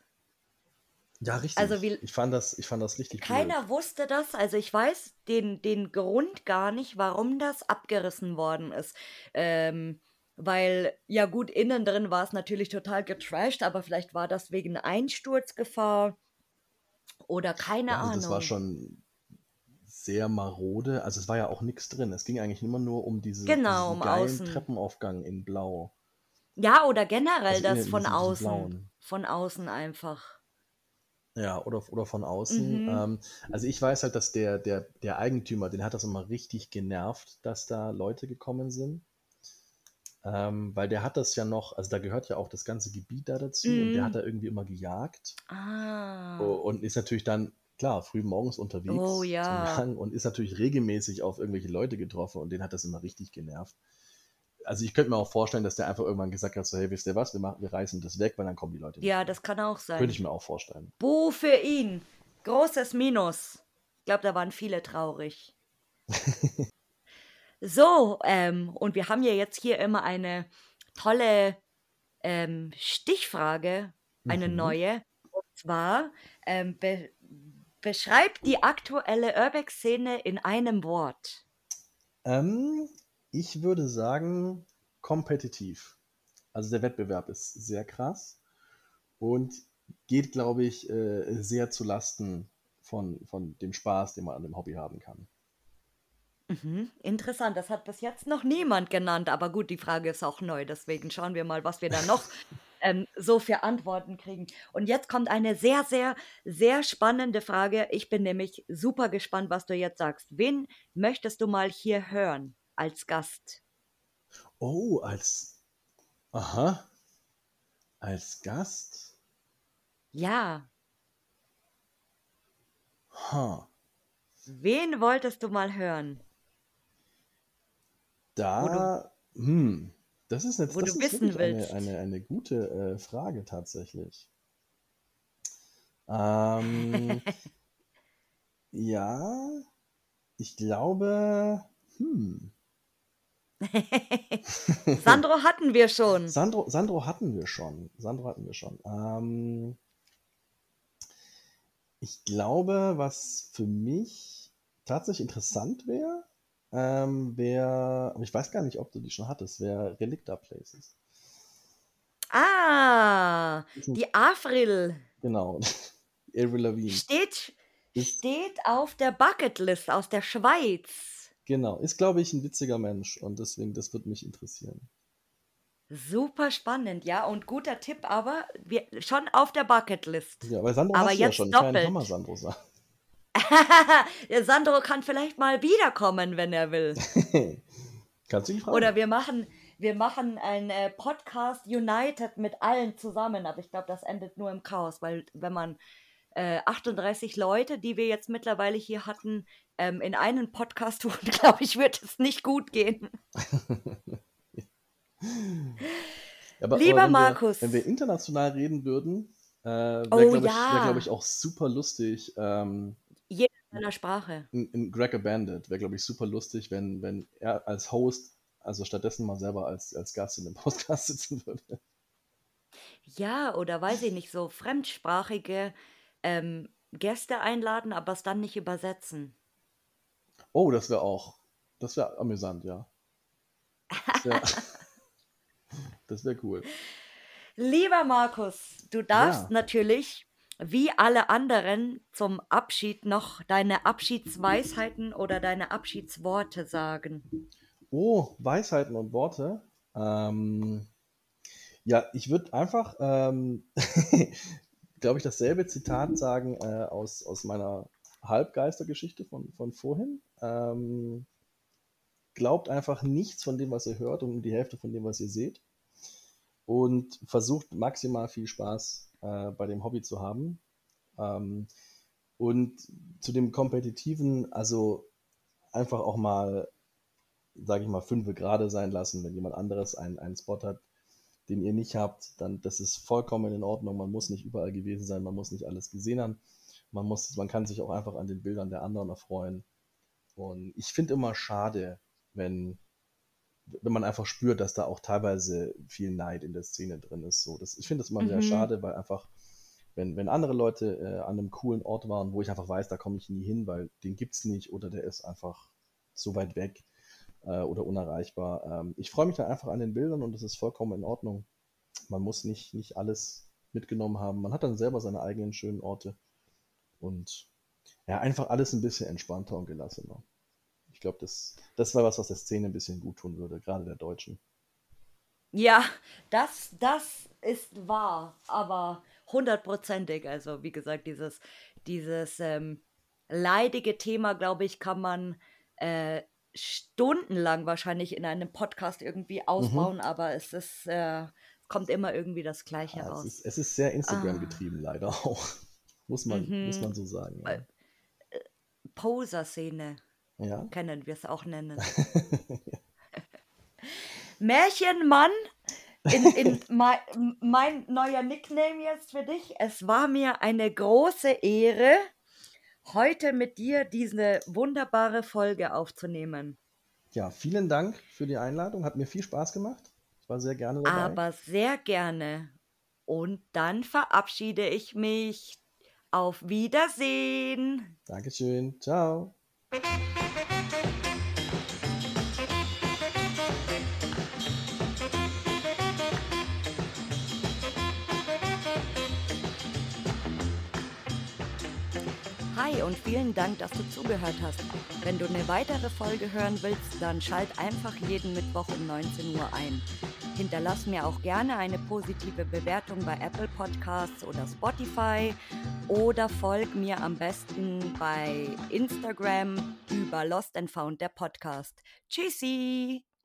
Ja, Also richtig. wie Ich fand das, ich fand das richtig blöd. keiner wusste das. Also ich weiß den, den Grund gar nicht, warum das abgerissen worden ist. Ähm, weil, ja gut, innen drin war es natürlich total getrashed, aber vielleicht war das wegen Einsturzgefahr oder keine Ja, also das war Ahnung. schon sehr marode. Also es war ja auch nichts drin. Es ging eigentlich immer nur um diese, Genau, diesen um geilen außen. Treppenaufgang in Blau. Ja, oder generell Also das innen von außen. blauen. Von außen einfach. Ja, oder, oder von außen. Mhm. Ähm, also ich weiß halt, dass der, der, der Eigentümer, den hat das immer richtig genervt, dass da Leute gekommen sind. Ähm, weil der hat das ja noch, also da gehört ja auch das ganze Gebiet da dazu und der hat Mhm. da irgendwie immer gejagt Ah. und ist natürlich dann, klar, früh morgens Oh unterwegs zum ja. Jagen und ist natürlich regelmäßig auf irgendwelche Leute getroffen und den hat das immer richtig genervt. Also ich könnte mir auch vorstellen, dass der einfach irgendwann gesagt hat, so, hey, wisst ihr was, wir, machen, wir reißen das weg, weil dann kommen die Leute nicht Ja, das kann auch Könnte ich sein. mir auch vorstellen. Buh für ihn. Großes Minus. Ich glaube, da waren viele traurig. So, ähm, und wir haben ja jetzt hier immer eine tolle ähm, Stichfrage, eine Mhm. neue. Und zwar, ähm, be beschreib die aktuelle Urbex-Szene in einem Wort. Ähm, ich würde sagen, kompetitiv. Also der Wettbewerb ist sehr krass und geht, glaube ich, äh, sehr zu Lasten von, von dem Spaß, den man an dem Hobby haben kann. Mhm, interessant, das hat bis jetzt noch niemand genannt, aber gut, die Frage ist auch neu, deswegen schauen wir mal, was wir da noch ähm, so für Antworten kriegen. Und jetzt kommt eine sehr, sehr, sehr spannende Frage. Ich bin nämlich super gespannt, was du jetzt sagst. Wen möchtest du mal hier hören als Gast? Oh, als, aha, als Gast? Ja, Ha, wen wolltest du mal hören? Wo du, da, hm, das ist, eine, wo das du ist wissen wirklich eine, willst. eine, eine gute äh, Frage tatsächlich. Ähm, ja, ich glaube, hm. Sandro hatten wir schon. Sandro, Sandro hatten wir schon. Sandro hatten wir schon. Ähm, ich glaube, was für mich tatsächlich interessant wäre, ähm, wäre, aber ich weiß gar nicht, ob du die schon hattest, wäre Relicta Places. Ah, die Avril genau, Avril Lavigne. steht, steht auf der Bucketlist aus der Schweiz. Genau, ist, glaube ich, ein witziger Mensch und deswegen, das wird mich interessieren. Super spannend, ja, und guter Tipp, aber wir, schon auf der Bucketlist. Ja, weil Sandro Aber hast du ja jetzt schon. Kein doppelt. Hammer, Sandro. Der Sandro kann vielleicht mal wiederkommen, wenn er will. Kannst du ihn fragen? Oder wir machen, wir machen ein äh, Podcast United mit allen zusammen, aber ich glaube, das endet nur im Chaos, weil wenn man äh, 38 Leute, die wir jetzt mittlerweile hier hatten, ähm, in einen Podcast tun, glaube ich, wird es nicht gut gehen. aber, Lieber wenn Markus. Wir, wenn wir international reden würden, äh, wäre, Oh, glaube ich, ja. wär, glaub ich, auch super lustig. Ähm, Jeder in seiner Sprache. in, in Greg a Bandit wäre, glaube ich, super lustig, wenn, wenn er als Host, also stattdessen mal selber als, als Gast in dem Podcast sitzen würde. Ja, oder weiß ich nicht, so fremdsprachige ähm, Gäste einladen, aber es dann nicht übersetzen. Oh, das wäre auch, das wäre amüsant, ja. Das wäre wär cool. Lieber Markus, du darfst Ja. natürlich, wie alle anderen, zum Abschied noch deine Abschiedsweisheiten oder deine Abschiedsworte sagen. Oh, Weisheiten und Worte. Ähm, ja, ich würde einfach, ähm, glaube ich, dasselbe Zitat sagen äh, aus, aus meiner Halbgeistergeschichte von, von vorhin. Ähm, glaubt einfach nichts von dem, was ihr hört und die Hälfte von dem, was ihr seht. Und versucht maximal viel Spaß äh, bei dem Hobby zu haben. Ähm, und zu dem Kompetitiven, also einfach auch mal sage ich mal, fünfe gerade sein lassen. Wenn jemand anderes einen, einen Spot hat, den ihr nicht habt, dann das ist vollkommen in Ordnung. Man muss nicht überall gewesen sein, man muss nicht alles gesehen haben. Man, muss, man kann sich auch einfach an den Bildern der anderen erfreuen. Und ich finde immer schade, wenn, wenn man einfach spürt, dass da auch teilweise viel Neid in der Szene drin ist. So, das, ich finde das immer sehr Mhm. schade, weil einfach, wenn, wenn andere Leute äh, an einem coolen Ort waren, wo ich einfach weiß, da komme ich nie hin, weil den gibt's nicht oder der ist einfach so weit weg äh, oder unerreichbar. Ähm, ich freue mich dann einfach an den Bildern und das ist vollkommen in Ordnung. Man muss nicht, nicht alles mitgenommen haben. Man hat dann selber seine eigenen schönen Orte und ja, einfach alles ein bisschen entspannter und gelassener. Ich glaube, das, das war was, was der Szene ein bisschen gut tun würde, gerade der Deutschen. Ja, das, das ist wahr, aber hundertprozentig. Also, wie gesagt, dieses, dieses ähm, leidige Thema, glaube ich, kann man äh, stundenlang wahrscheinlich in einem Podcast irgendwie ausbauen, aber es ist, äh, kommt immer irgendwie das Gleiche es, raus. ist, es ist sehr Ah. Instagram-getrieben, leider auch. Muss man, Mhm. muss man so sagen. Ja. Weil- Poser-Szene ja? können wir es auch nennen. Märchenmann, in, in mein, mein neuer Nickname jetzt für dich. Es war mir eine große Ehre, heute mit dir diese wunderbare Folge aufzunehmen. ja, vielen Dank für die Einladung. Hat mir viel Spaß gemacht. Ich war sehr gerne dabei. Aber sehr gerne. Und dann verabschiede ich mich. Auf Wiedersehen. Dankeschön. Ciao. Hi und vielen Dank, dass du zugehört hast. Wenn du eine weitere Folge hören willst, dann schalt einfach jeden Mittwoch um 19 Uhr ein. Hinterlass mir auch gerne eine positive Bewertung bei Apple Podcasts oder Spotify oder folg mir am besten bei Instagram über Lost and Found der Podcast. Tschüssi!